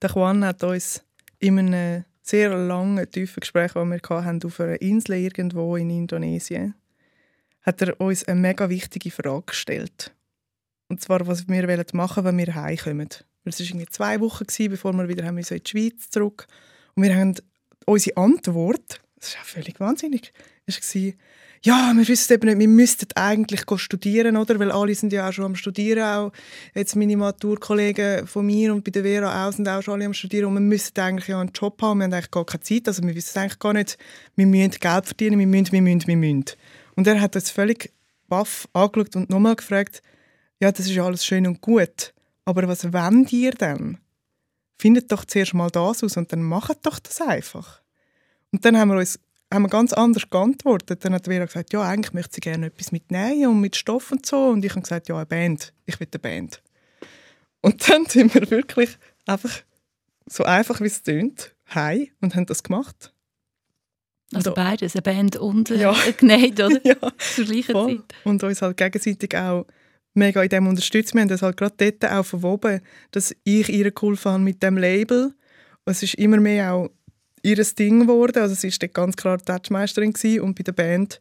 der Juan hat uns in einem sehr langen, tiefen Gespräch, das wir hatten, auf einer Insel irgendwo in Indonesien, hat er uns eine mega wichtige Frage gestellt. Und zwar, was wir wollen machen wenn wir heimkommen. Es war irgendwie zwei Wochen, bevor wir wieder in die Schweiz zurück Und wir haben unsere Antwort, das ist auch völlig wahnsinnig, war, ja, wir wissen eben nicht, wir müssten eigentlich studieren, oder? Weil alle sind ja auch schon am Studieren, auch jetzt meine Maturkollegen von mir und bei der Vera auch sind auch schon alle am Studieren und wir müssten eigentlich ja einen Job haben, wir haben eigentlich gar keine Zeit, also wir wissen eigentlich gar nicht, wir müssen Geld verdienen, wir müssen, wir müssen, wir müssen. Und er hat uns völlig baff angeschaut und nochmal gefragt, ja, das ist alles schön und gut, aber was wollt ihr denn? Findet doch zuerst mal das aus und dann macht doch das einfach. Und dann haben wir uns haben wir ganz anders geantwortet. Dann hat Vera gesagt, ja, eigentlich möchte sie gerne etwas mit Nähen und mit Stoff und so. Und ich habe gesagt, ja, eine Band. Ich will eine Band. Und dann sind wir wirklich einfach so einfach, wie es tönt, heim und haben das gemacht. Also Und- beides, eine Band und äh, Ja. genäht, oder? ja, Zur gleichen voll. Zeit. Und uns halt gegenseitig auch mega in dem unterstützt. Wir haben das halt gerade dort auch verwoben, dass ich ihr geholfen habe mit dem Label. Und es ist immer mehr auch ihr Ding geworden. Also sie war ganz klar Touchmeisterin gewesen. und bei der Band,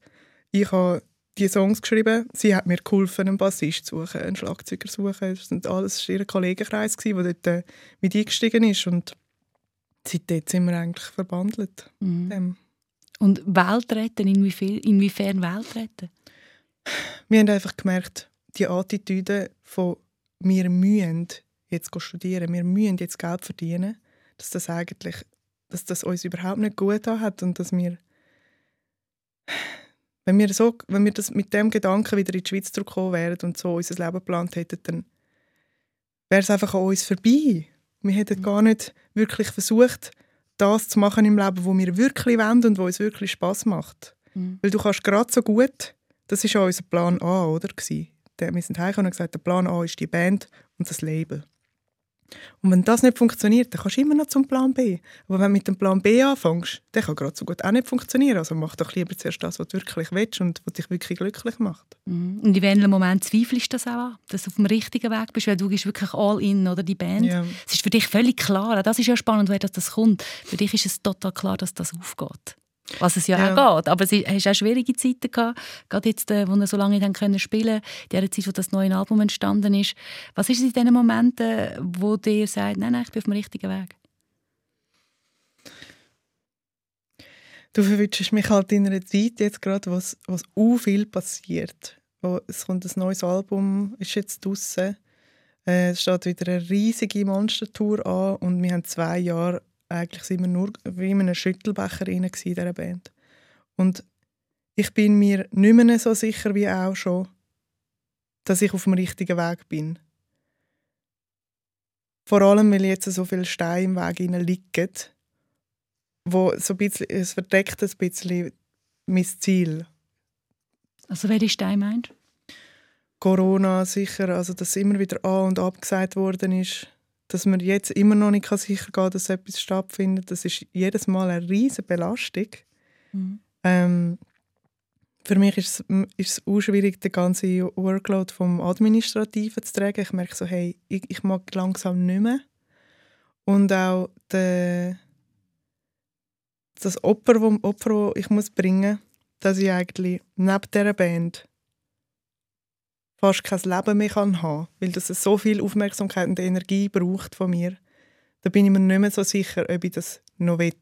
ich habe die Songs geschrieben. Sie hat mir geholfen, einen Bassist zu suchen, einen Schlagzeuger zu suchen. Das sind alles ihr Kollegenkreis, der dort äh, mit eingestiegen ist. Und seitdem sind wir eigentlich verbandelt. Mhm. Ähm, Und Welt retten, inwiefern, inwiefern Welt retten? wir haben einfach gemerkt, die Attitüde von wir müssen jetzt studieren, wir müssen jetzt Geld verdienen, dass das eigentlich, dass das uns überhaupt nicht gut hat und dass wir wenn wir, so, wenn wir das mit dem Gedanken wieder in die Schweiz zurückgekommen wären und so unser Leben geplant hätten, dann wäre es einfach an uns vorbei. Wir hätten gar nicht wirklich versucht, das zu machen im Leben, wo wir wirklich wollen und wo uns wirklich Spaß macht. Mhm. Weil du kannst gerade so gut, das ist ja unser Plan A, oder? Wir sind heimgekommen und haben gesagt, der Plan A ist die Band und das Label. Und wenn das nicht funktioniert, dann kannst du immer noch zum Plan B. Aber wenn du mit dem Plan B anfängst, der kann gerade so gut auch nicht funktionieren. Also mach doch lieber zuerst das, was du wirklich willst und was dich wirklich glücklich macht. Mhm. Und in welchem Moment zweifelst du das auch an, dass du auf dem richtigen Weg bist, weil du gehst wirklich all in, oder die Band. Ja. Es ist für dich völlig klar, das ist ja spannend, woher das, das kommt. Für dich ist es total klar, dass das aufgeht. Was es ja, Ja. auch geht. Aber du hast auch schwierige Zeiten gehabt, gerade jetzt, äh, wo wir so lange nicht können spielen in der Zeit, wo das neue Album entstanden ist. Was ist es in diesen Momenten, wo dir sagt, nein, nein, ich bin auf dem richtigen Weg? Du verwünschst mich halt in einer Zeit jetzt gerade, wo es u viel passiert. Wo, es kommt ein neues Album, ist jetzt draussen. Äh, es steht wieder eine riesige Monstertour an und wir haben zwei Jahre eigentlich sind wir nur wie in einem Schüttelbecher in dieser Band. Und ich bin mir nicht mehr so sicher wie auch schon, dass ich auf dem richtigen Weg bin. Vor allem, weil jetzt so viele Steine im Weg liegen, wo so ein bisschen, es verdeckt ein bisschen mein Ziel. Also welche Stein meinst? Corona sicher, also dass immer wieder an und abgesagt worden ist, dass man jetzt immer noch nicht sicher gehen kann, dass etwas stattfindet, das ist jedes Mal eine riesige Belastung. Mhm. Ähm, für mich ist es, ist es auch schwierig, den ganzen Workload vom Administrativen zu tragen. Ich merke so, hey, ich, ich mag langsam nicht mehr. Und auch der, das Opfer, wo, Opfer, das ich muss bringen muss, dass ich eigentlich neben dieser Band fast kein Leben mehr kann haben weil das so viel Aufmerksamkeit und Energie braucht von mir. Da bin ich mir nicht mehr so sicher, ob ich das noch will.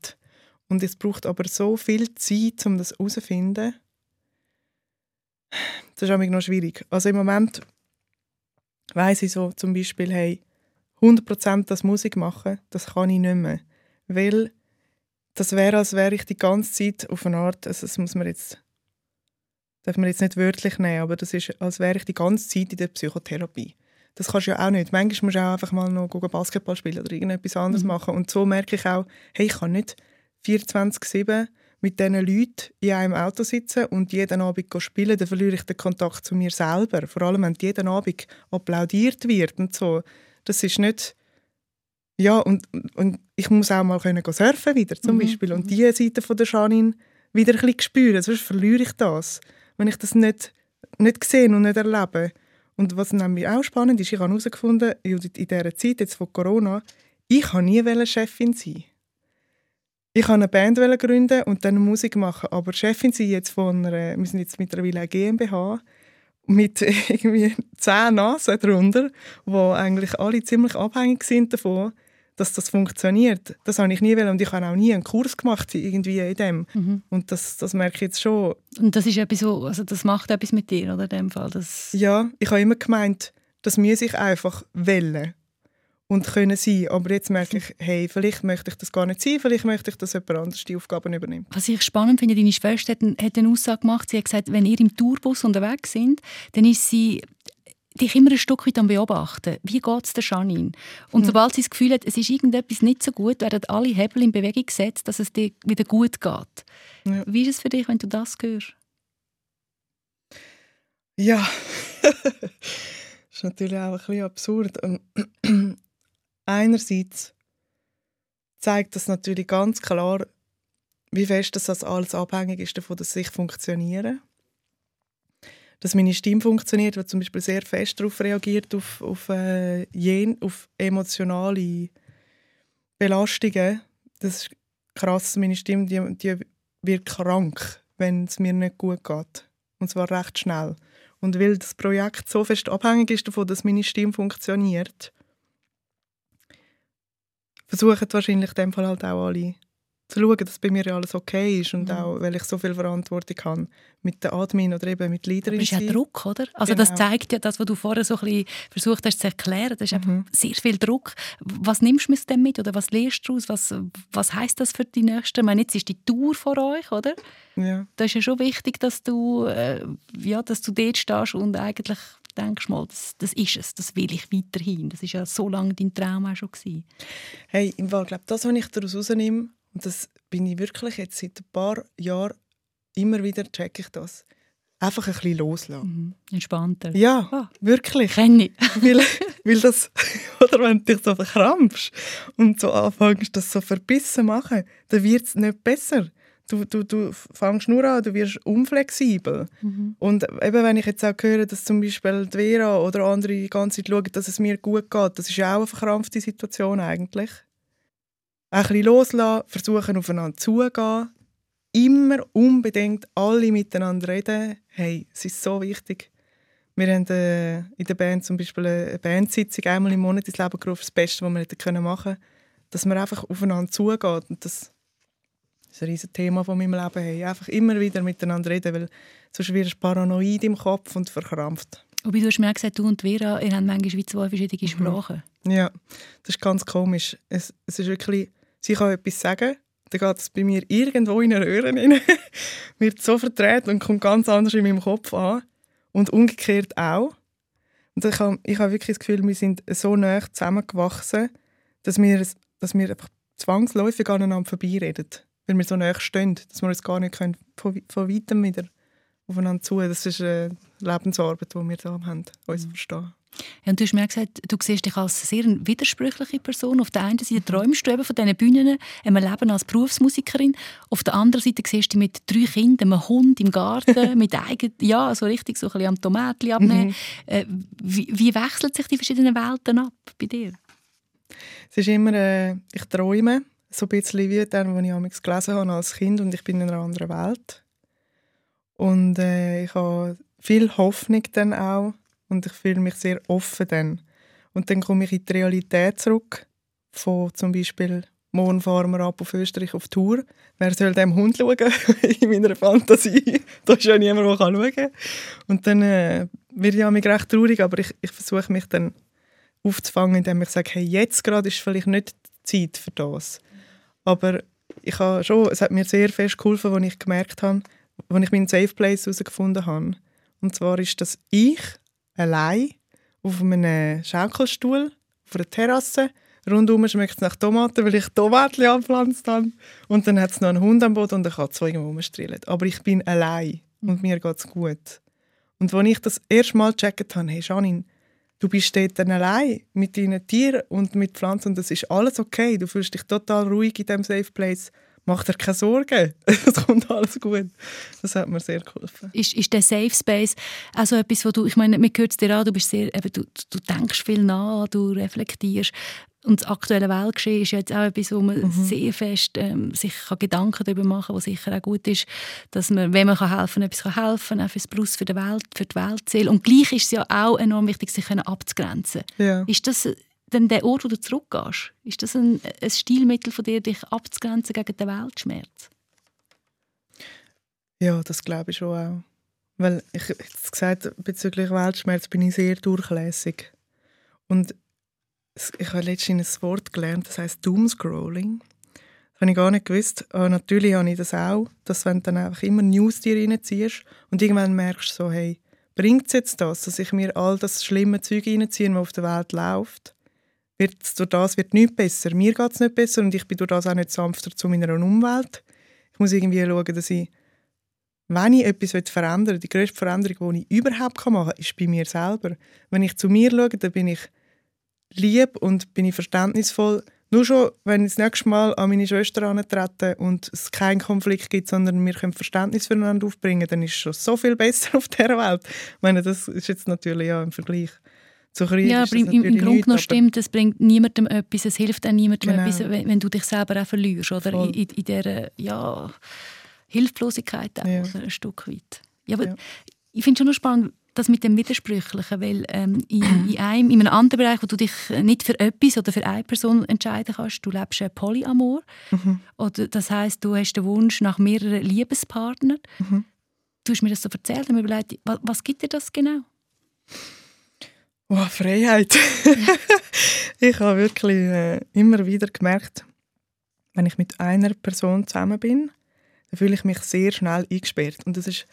Und es braucht aber so viel Zeit, um das herauszufinden. Das ist auch noch schwierig. Also im Moment weiß ich so zum Beispiel, hey, 100% das Musik machen, das kann ich nicht mehr. Weil das wäre, als wäre ich die ganze Zeit auf eine Art, also das muss man jetzt, darf man jetzt nicht wörtlich nehmen, aber das ist, als wäre ich die ganze Zeit in der Psychotherapie. Das kannst du ja auch nicht. Manchmal musst du auch einfach mal noch Basketball spielen oder irgendetwas anderes Mhm. machen. Und so merke ich auch, hey, ich kann nicht 24-7 mit diesen Leuten in einem Auto sitzen und jeden Abend spielen, dann verliere ich den Kontakt zu mir selber. Vor allem, wenn jeden Abend applaudiert wird und so. Das ist nicht... Ja, und, und ich muss auch mal können surfen wieder, zum Mhm, Beispiel. Und diese Seite von der Janine wieder ein bisschen spüren, sonst verliere ich das. Wenn ich das nicht, nicht sehe und nicht erlebe. Und was nämlich auch spannend ist, ich habe herausgefunden, in dieser Zeit jetzt von Corona, ich kann nie Chefin sein. Ich wollte eine Band gründen und dann Musik machen, aber Chefin sein jetzt von einer, wir sind jetzt mittlerweile eine GmbH, mit irgendwie zehn Nasen drunter, wo eigentlich alle ziemlich abhängig sind davon, dass das funktioniert, das habe ich nie will und ich habe auch nie einen Kurs gemacht irgendwie in dem. Mhm. Und das, das merke ich jetzt schon. Und das ist etwas, wo, also das macht etwas mit dir, oder? In dem Fall. Das, Ja, ich habe immer gemeint, das muss ich einfach wählen und können sein. Aber jetzt merke ich, hey, vielleicht möchte ich das gar nicht sein, vielleicht möchte ich, dass jemand anderes die Aufgaben übernimmt. Was ich spannend finde, deine Schwester hat, hat eine Aussage gemacht. Sie hat gesagt, wenn ihr im Tourbus unterwegs sind, dann ist sie dich immer ein Stück weit am Beobachten. Wie geht es der Janine? Und sobald sie das Gefühl hat, es ist irgendetwas nicht so gut, werden alle Hebel in Bewegung gesetzt, dass es dir wieder gut geht. Ja. Wie ist es für dich, wenn du das hörst? Ja, das ist natürlich auch ein bisschen absurd. Einerseits zeigt das natürlich ganz klar, wie fest das alles abhängig ist davon, dass ich funktioniere. Dass meine Stimme funktioniert, die zum Beispiel sehr fest darauf reagiert, auf, auf, äh, jen, auf emotionale Belastungen. Das ist krass, meine Stimme die, die wird krank, wenn es mir nicht gut geht. Und zwar recht schnell. Und weil das Projekt so fest abhängig ist davon, dass meine Stimme funktioniert, versuchen wahrscheinlich in dem Fall halt auch alle zu schauen, dass bei mir alles okay ist und Mhm. auch, weil ich so viel Verantwortung habe mit der Admin oder eben mit Leaderin Aber es ist ja. Druck, oder? Also das Genau. zeigt ja das, was du vorher so ein bisschen versucht hast zu erklären. Das ist Mhm. sehr viel Druck. Was nimmst du mit dem mit oder was lernst du daraus? Was, was heisst das für die Nächsten? Ich meine, jetzt ist die Tour vor euch, oder? Ja. Da ist ja schon wichtig, dass du, äh, ja, dass du dort stehst und eigentlich denkst mal, das, das ist es, das will ich weiterhin. Das ist ja so lange dein Traum auch schon gewesen. Hey, im Fall, glaube das, was ich daraus rausnehme, und das bin ich wirklich jetzt seit ein paar Jahren immer wieder, check ich das, einfach ein bisschen loslassen. Mhm. Entspannter. Ja, Ah. wirklich. Kenne ich. weil, weil das, oder wenn du dich so verkrampfst und so anfängst, das so verbissen zu machen, dann wird es nicht besser. Du, du, du fängst nur an, du wirst unflexibel. Und eben, wenn ich jetzt auch höre, dass zum Beispiel die Vera oder andere die ganze Zeit schauen, dass es mir gut geht, das ist ja auch eine verkrampfte Situation eigentlich. Ein bisschen loslassen, versuchen aufeinander zuzugehen, immer unbedingt alle miteinander reden. Hey, es ist so wichtig. Wir haben äh, in der Band zum Beispiel eine Bandsitzung einmal im Monat ins Leben gerufen, das Beste, was wir hätten können machen können. Dass man einfach aufeinander zugeht. Und das ist ein riesiges Thema von meinem Leben. Hey, einfach immer wieder miteinander reden, weil sonst wirst du paranoid im Kopf und verkrampft. Wobei du hast mir gesagt, du und Vera, ihr habt manchmal wie zwei verschiedene Mhm. Sprachen. Ja, das ist ganz komisch. Es, es ist wirklich, sie kann etwas sagen, dann geht es bei mir irgendwo in den Röhren rein, wird so verdreht und kommt ganz anders in meinem Kopf an. Und umgekehrt auch. Und ich habe, ich habe wirklich das Gefühl, wir sind so nah zusammengewachsen, dass wir, dass wir einfach zwangsläufig aneinander vorbeireden. Weil wir so nah stehen, dass wir uns gar nicht können, von, von weitem wieder aufeinander zu. Das ist eine Lebensarbeit, die wir da haben, uns verstehen. Ja, und du hast mir gesagt, du siehst dich als sehr widersprüchliche Person. Auf der einen Mhm. Seite träumst du eben von diesen Bühnen, einem Leben als Berufsmusikerin. Auf der anderen Seite siehst du dich mit drei Kindern, einem Hund im Garten, mit eigen, ja, so richtig so ein bisschen am Tomatli abnehmen. Mhm. Äh, wie, wie wechseln sich die verschiedenen Welten ab bei dir? Es ist immer, äh, ich träume, so ein bisschen wie dann, was ich amigs gelesen habe als Kind und ich bin in einer anderen Welt. Und äh, ich habe viel Hoffnung dann auch und ich fühle mich sehr offen dann. Und dann komme ich in die Realität zurück, von zum Beispiel wir ab auf Österreich auf Tour. Wer soll dem Hund schauen? in meiner Fantasie. da ist ja niemand, der schauen kann. Und dann äh, werde ich mich recht traurig, aber ich, ich versuche mich dann aufzufangen, indem ich sage, hey, jetzt gerade ist vielleicht nicht die Zeit für das. Aber ich habe schon, es hat mir sehr fest geholfen, als ich gemerkt habe, als ich meinen Safe Place herausgefunden habe. Und zwar ist das ich allein auf einem Schaukelstuhl auf einer Terrasse. Rundum schmeckt es nach Tomaten, weil ich Tomaten angepflanzt habe. Und dann hat es noch einen Hund am Boden und eine Katze, die irgendwo rumstrillen. Aber ich bin allein und mir geht es gut. Und als ich das erste Mal gecheckt habe, hey Janine, du bist dort allein mit deinen Tieren und mit Pflanzen und das ist alles okay. Du fühlst dich total ruhig in diesem Safe Place. Mach dir keine Sorgen. Es kommt alles gut. Das hat mir sehr geholfen. Ist, ist der Safe Space also etwas, wo du, ich meine, man hört es dir an, du bist sehr, eben, du, du denkst viel nach, du reflektierst. Und das aktuelle Weltgeschehen ist jetzt auch etwas, wo man sehr fest ähm, sich kann Gedanken darüber machen kann, was sicher auch gut ist, dass man, wenn man kann helfen kann, etwas kann helfen kann, auch fürs Plus für die Welt, für die Weltseele. Und gleich ist es ja auch enorm wichtig, sich abzugrenzen. Ja. Ist das dann der Ort, wo du zurückgehst, ist das ein, ein Stilmittel von dir, dich abzugrenzen gegen den Weltschmerz? Ja, das glaube ich schon auch. Weil ich jetzt gesagt bezüglich Weltschmerz bin ich sehr durchlässig. Und ich habe letztens ein Wort gelernt, das heißt Doomscrolling. Das habe ich gar nicht gewusst. Aber natürlich habe ich das auch, dass wenn du dann einfach immer News dir reinziehst und irgendwann merkst so, hey, bringt es jetzt das, dass ich mir all das schlimme Zeug reinziehe, was auf der Welt läuft? Wird's durch das wird nichts besser. Mir geht es nicht besser und ich bin durch das auch nicht sanfter zu meiner Umwelt. Ich muss irgendwie schauen, dass ich wenn ich etwas verändern will, die grösste Veränderung, die ich überhaupt machen kann, ist bei mir selber. Wenn ich zu mir schaue, dann bin ich lieb und bin ich verständnisvoll. Nur schon, wenn ich das nächste Mal an meine Schwester herantrete und es keinen Konflikt gibt, sondern wir können Verständnis füreinander aufbringen, dann ist es schon so viel besser auf dieser Welt. Ich meine, das ist jetzt natürlich ja im Vergleich Krieg Ja, aber im, im Grunde genommen stimmt, es bringt niemandem etwas, es hilft auch niemandem Genau. etwas, wenn, wenn du dich selber auch verlierst, oder? Voll. In, in, dieser ja, Hilflosigkeit auch, Ja. ein Stück weit. Ja, aber Ja. ich finde schon noch spannend, das mit dem Widersprüchlichen, weil ähm, in, in, einem, in einem anderen Bereich, wo du dich nicht für etwas oder für eine Person entscheiden kannst, du lebst Polyamor, Mhm. oder das heißt, du hast den Wunsch nach mehreren Liebespartnern. Mhm. Du hast mir das so erzählt und mir überlegt, was, was gibt dir das genau? Oh, Freiheit. ich habe wirklich äh, immer wieder gemerkt, wenn ich mit einer Person zusammen bin, dann fühle ich mich sehr schnell eingesperrt. Und das ist,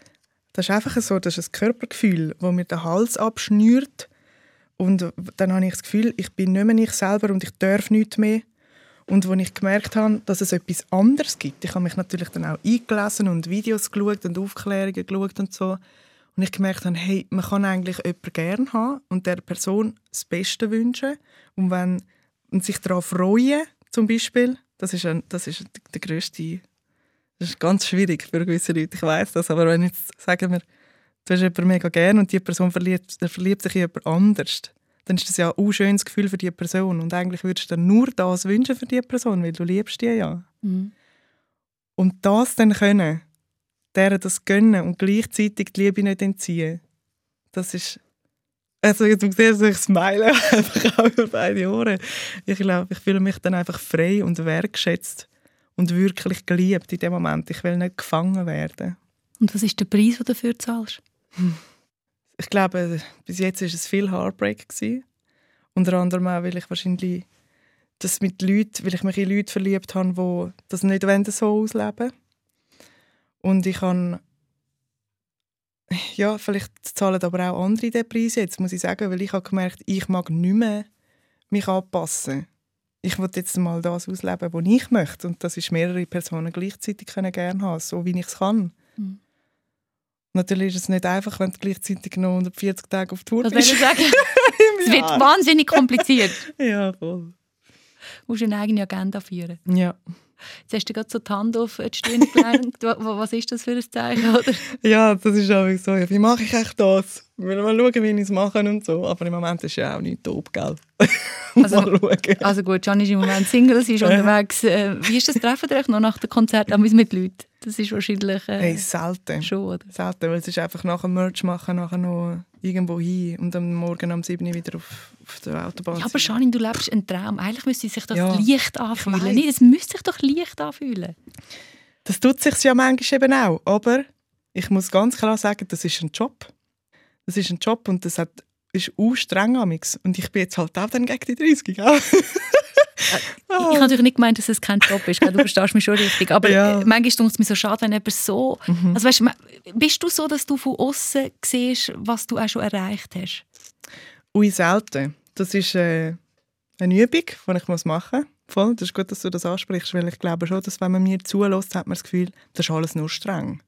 das ist einfach so, das ist ein Körpergefühl, das mir den Hals abschnürt. Und dann habe ich das Gefühl, ich bin nicht mehr ich selber und ich darf nichts mehr. Und als ich gemerkt habe, dass es etwas anderes gibt, ich habe mich natürlich dann auch eingelesen und Videos geschaut und Aufklärungen geschaut und so. Und ich gemerkt habe, hey, man kann eigentlich jemanden gerne haben und der Person das Beste wünschen. Und wenn und sich darauf freuen, zum Beispiel, das ist, ein, das ist der grösste, das ist ganz schwierig für gewisse Leute, ich weiß das, aber wenn jetzt, sagen wir, du hast jemanden mega gerne und die Person verliebt, der verliebt sich in jemand anders, dann ist das ja ein schönes Gefühl für die Person und eigentlich würdest du dann nur das wünschen für die Person, weil du liebst die ja. Mhm. Und das dann können, deren das gönnen und gleichzeitig die Liebe nicht entziehen, das ist. Also, jetzt siehst, ich smile einfach auch über beide Ohren. Ich glaube, ich fühle mich dann einfach frei und wertgeschätzt und wirklich geliebt in dem Moment. Ich will nicht gefangen werden. Und was ist der Preis, den du dafür zahlst? Ich glaube, bis jetzt war es viel Heartbreak. Gewesen. Unter anderem auch, weil ich wahrscheinlich das mit Leuten, weil ich mich in Leute verliebt habe, die das nicht wollen, so ausleben Und ich habe ja, vielleicht zahlen aber auch andere den Preis jetzt, muss ich sagen, weil ich habe gemerkt, ich mag nicht mehr mich anpassen. Ich will jetzt mal das ausleben, was ich möchte. Und das ist mehrere Personen gleichzeitig können gerne haben, so wie ich es kann. Mhm. Natürlich ist es nicht einfach, wenn du gleichzeitig noch 140 Tage auf Tour Was bist. ich sagen? Es wird wahnsinnig kompliziert. Ja, voll. Du musst eine eigene Agenda führen. Ja. Jetzt hast du gerade so die Hand auf die Stirn wa- Was ist das für ein Zeichen? Oder? ja, das ist auch so. Wie mache ich echt das? Ich will mal schauen, wie ich es mache und so. Aber im Moment ist ja auch nicht top, gell? Also- mal schauen. Also gut, Can ist im Moment Single, sie ist unterwegs. Äh, Wie ist das Treffen euch noch nach dem Konzert auch mit Leuten? Das ist wahrscheinlich äh, Hey, selten. schon, oder? Selten, weil es ist einfach nach dem Merch machen, nachher noch irgendwo hin und am Morgen um 7 Uhr wieder auf, auf der Autobahn Ja, aber. Janine, du lebst einen Traum. Eigentlich müsste sich das Ja, leicht anfühlen. Nicht, es müsste sich doch leicht anfühlen. Das tut sich ja manchmal eben auch. Aber ich muss ganz klar sagen, das ist ein Job. Das ist ein Job und das hat, ist auch streng amix. Und ich bin jetzt halt auch dann gegen die 30, gell? Ich habe natürlich nicht gemeint, dass es kein Job ist. Du verstehst mich schon richtig. Aber Ja. äh, manchmal tut es mir so schade, wenn jemand so... Mhm. Also weißt, bist du so, dass du von außen siehst, was du auch schon erreicht hast? Ui, selten. Das ist äh, eine Übung, die ich muss machen muss. Voll, das ist gut, dass du das ansprichst, weil ich glaube schon, dass wenn man mir zulässt, hat man das Gefühl, das ist alles nur streng.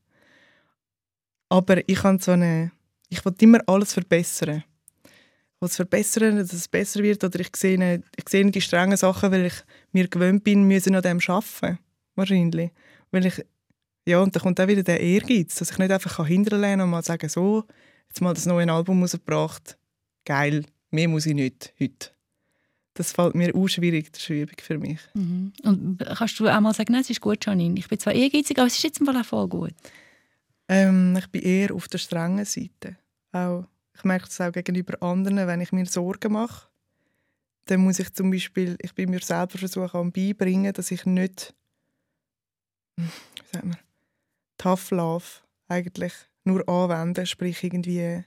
Aber ich habe so eine, ich will immer alles verbessern. Es verbessern, dass es besser wird, oder ich sehe, ich sehe die strengen Sachen, weil ich mir gewöhnt bin, müssen an dem arbeiten. Wahrscheinlich. Weil ich, ja, und dann kommt auch wieder der Ehrgeiz, dass ich nicht einfach hinterlehnen kann und mal sagen, so, jetzt mal das neue Album rausgebracht, geil, mehr muss ich nicht heute. Das fällt mir auch schwierig, das ist eine Übung für mich. Mhm. Und kannst du auch mal sagen, nein, es ist gut, Janine. Ich bin zwar ehrgeizig, aber es ist jetzt im Fall auch voll gut. Ähm, ich bin eher auf der strengen Seite. Auch, ich merke das auch gegenüber anderen, wenn ich mir Sorgen mache, dann muss ich zum Beispiel, ich bin mir selber versuchen am beibringen, dass ich nicht, wie sagt man, Tough Love eigentlich nur anwende, sprich irgendwie,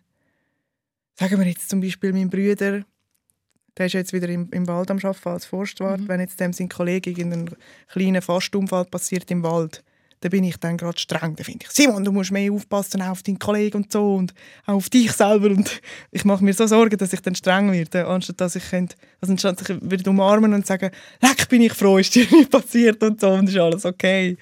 sagen wir jetzt zum Beispiel mein Bruder, der ist jetzt wieder im, im Wald am Arbeiten als Forstwart, Mhm. wenn jetzt dem sein Kollege irgendeinen kleinen Fastunfall passiert im Wald, dann bin ich dann gerade streng. Dann finde ich, Simon, du musst mehr aufpassen auch auf deinen Kollegen und so und auch auf dich selber. Und ich mache mir so Sorgen, dass ich dann streng werde, anstatt dass ich, könnte, also anstatt ich würde umarmen und sagen, leck, bin ich froh, ist dir nicht passiert und so und ist alles okay.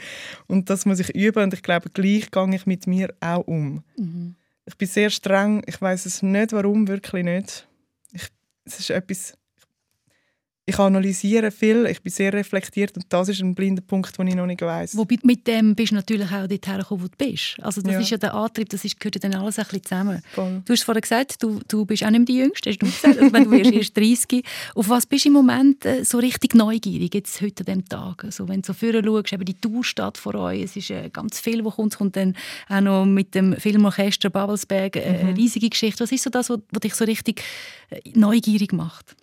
Und das muss ich üben und ich glaube, gleich gehe ich mit mir auch um. Mhm. Ich bin sehr streng, ich weiß es nicht, warum, wirklich nicht. Ich, es ist etwas, ich analysiere viel, ich bin sehr reflektiert und das ist ein blinder Punkt, den ich noch nicht weiß. Wobei mit dem bist du natürlich auch dort hergekommen, wo du bist. Also das Ja. ist ja der Antrieb, das ist, gehört ja dann alles ein bisschen zusammen. Voll. Du hast vorhin gesagt, du, du bist auch nicht mehr die Jüngste, hast du gesagt, also wenn du wirst erst 30. Auf was bist du im Moment äh, so richtig neugierig, jetzt heute an diesem Tag? Also wenn du so vorher schaust, eben die Tour steht vor euch, es ist äh, ganz viel, was kommt, es kommt dann auch noch mit dem Filmorchester Babelsberg äh, eine riesige Geschichte. Was ist so das, was, dich so richtig neugierig macht?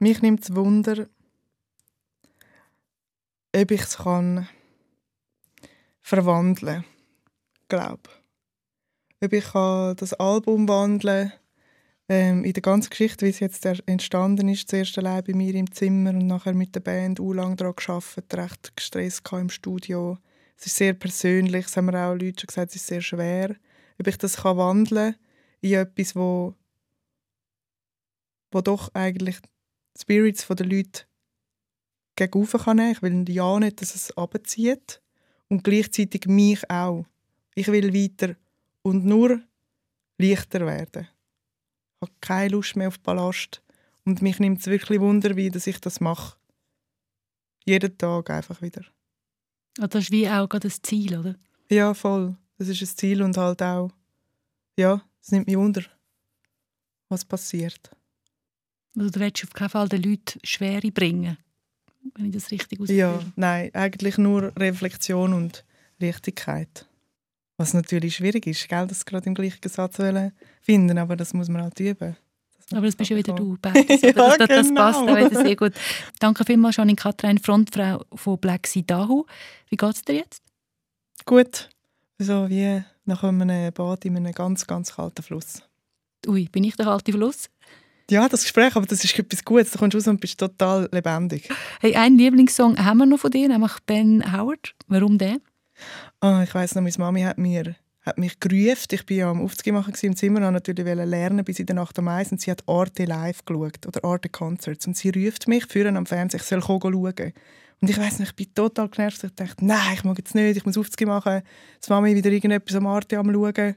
Mich nimmt es Wunder, ob ich es kann verwandeln glaube. Ob ich kann das Album wandeln ähm, in der ganzen Geschichte, wie es jetzt entstanden ist, zuerst allein bei mir im Zimmer und nachher mit der Band u lang daran gearbeitet, recht gestresst im Studio. Es ist sehr persönlich, das haben mir auch Leute schon gesagt, es ist sehr schwer. Ob ich das kann wandeln in etwas, wo, wo doch eigentlich Spirits der Leute gegen kann. Ich will ja nicht, dass es abzieht und gleichzeitig mich auch. Ich will weiter und nur leichter werden. Ich habe keine Lust mehr auf Ballast und mich nimmt es wirklich Wunder, wie dass ich das mache. Jeden Tag einfach wieder. Ah, Das ist wie auch gerade das Ziel, oder? Ja, voll. Das ist ein Ziel und halt auch, ja, es nimmt mich Wunder, was passiert. Also du willst auf keinen Fall den Leuten Schwere bringen, wenn ich das richtig Ja, ausführe. nein, eigentlich nur Reflexion und Richtigkeit. Was natürlich schwierig ist, gell, das gerade im gleichen Satz finden, aber das muss man halt üben. Aber das bist ja wieder du, Beides? Ja, das, das, das genau. passt auch wieder sehr gut. Danke vielmals, Janine Katrin, Frontfrau von Black Sea Dahu. Wie geht es dir jetzt? Gut, so wie nach einem Bad in einem ganz, ganz kalten Fluss. Ui, bin ich der kalte Fluss? Ja, das Gespräch, aber das ist etwas Gutes. Du kommst raus und bist total lebendig. Hey, einen Lieblingssong haben wir noch von dir, nämlich Ben Howard. Warum der? Ah, ich weiss noch, meine Mami hat, mir, hat mich gerufen. Ich war ja am Aufzug machen im Zimmer und wollte natürlich lernen bis in der Nacht am Eis. Und sie hat Arte live geschaut oder Arte Concerts. Und sie ruft mich führen am Fernsehen, ich soll schauen. Und ich weiss nicht, ich bin total genervt. Ich dachte, nein, ich mag jetzt nicht, ich muss Aufzug machen. Jetzt Mami wieder irgendetwas am Arte am schauen.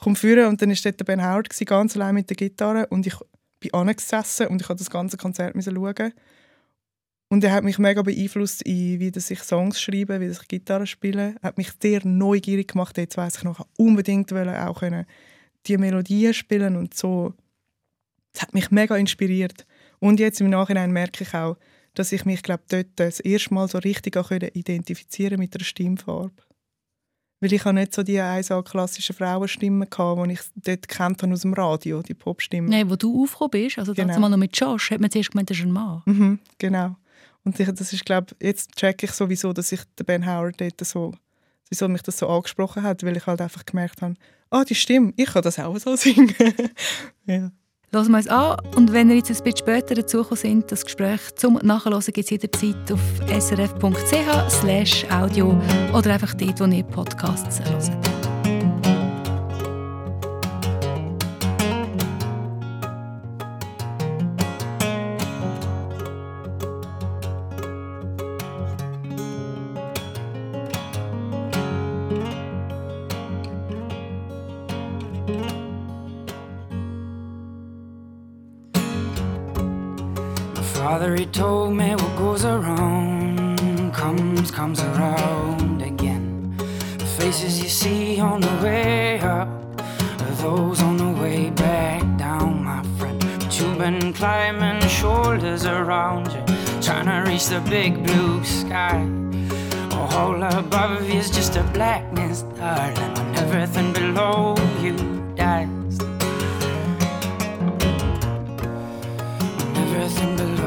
Komm führen und dann war dort der Ben Howard, ganz allein mit der Gitarre. Und ich bin angesessen und ich musste das ganze Konzert schauen. Und er hat mich mega beeinflusst, in, wie dass ich Songs schreibe, wie dass ich Gitarre spiele. Er hat mich sehr neugierig gemacht. Jetzt weiss ich noch, unbedingt wollen auch können die Melodien spielen und so. Das hat mich mega inspiriert. Und jetzt im Nachhinein merke ich auch, dass ich mich glaube dort das erste Mal so richtig auch identifizieren mit der Stimmfarbe. Weil ich habe nicht so die 1A klassischen Frauenstimmen gehabt, die ich dort kennt aus dem Radio, die Popstimmen. Nein, wo du aufgekommen bist, also Genau. mal noch mit Josh, hat man zuerst gemeint, das ist ein Mann. Mhm, genau. Und ich, das ist, glaube jetzt check ich sowieso, dass ich den Ben Howard dort so, wieso mich das so angesprochen hat, weil ich halt einfach gemerkt habe, ah, die Stimme, ich kann das auch so singen. ja. Hören wir uns an und wenn ihr jetzt ein bisschen später dazugekommen sind, das Gespräch zum Nachhören gibt es jederzeit auf srf.ch audio oder einfach dort, wo ihr Podcasts hört. father, he told me what goes around comes, comes around again. The faces you see on the way up are those on the way back down, my friend. But you've been climbing shoulders around you, trying to reach the big blue sky. All above you's just a blackness, darling, and everything below you dies. And everything below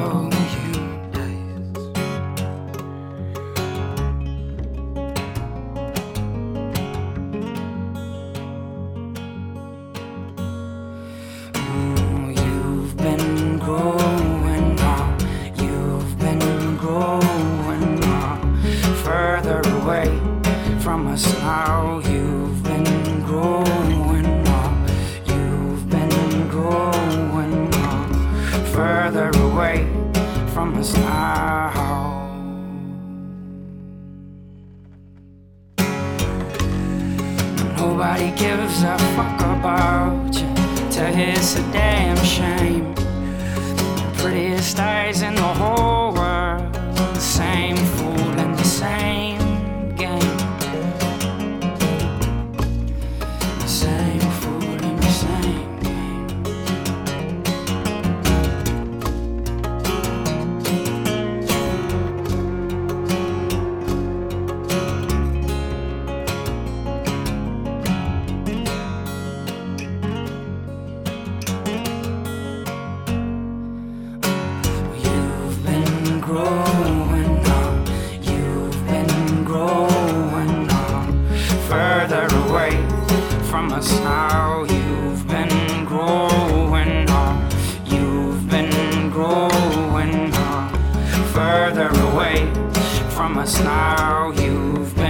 from us now. You've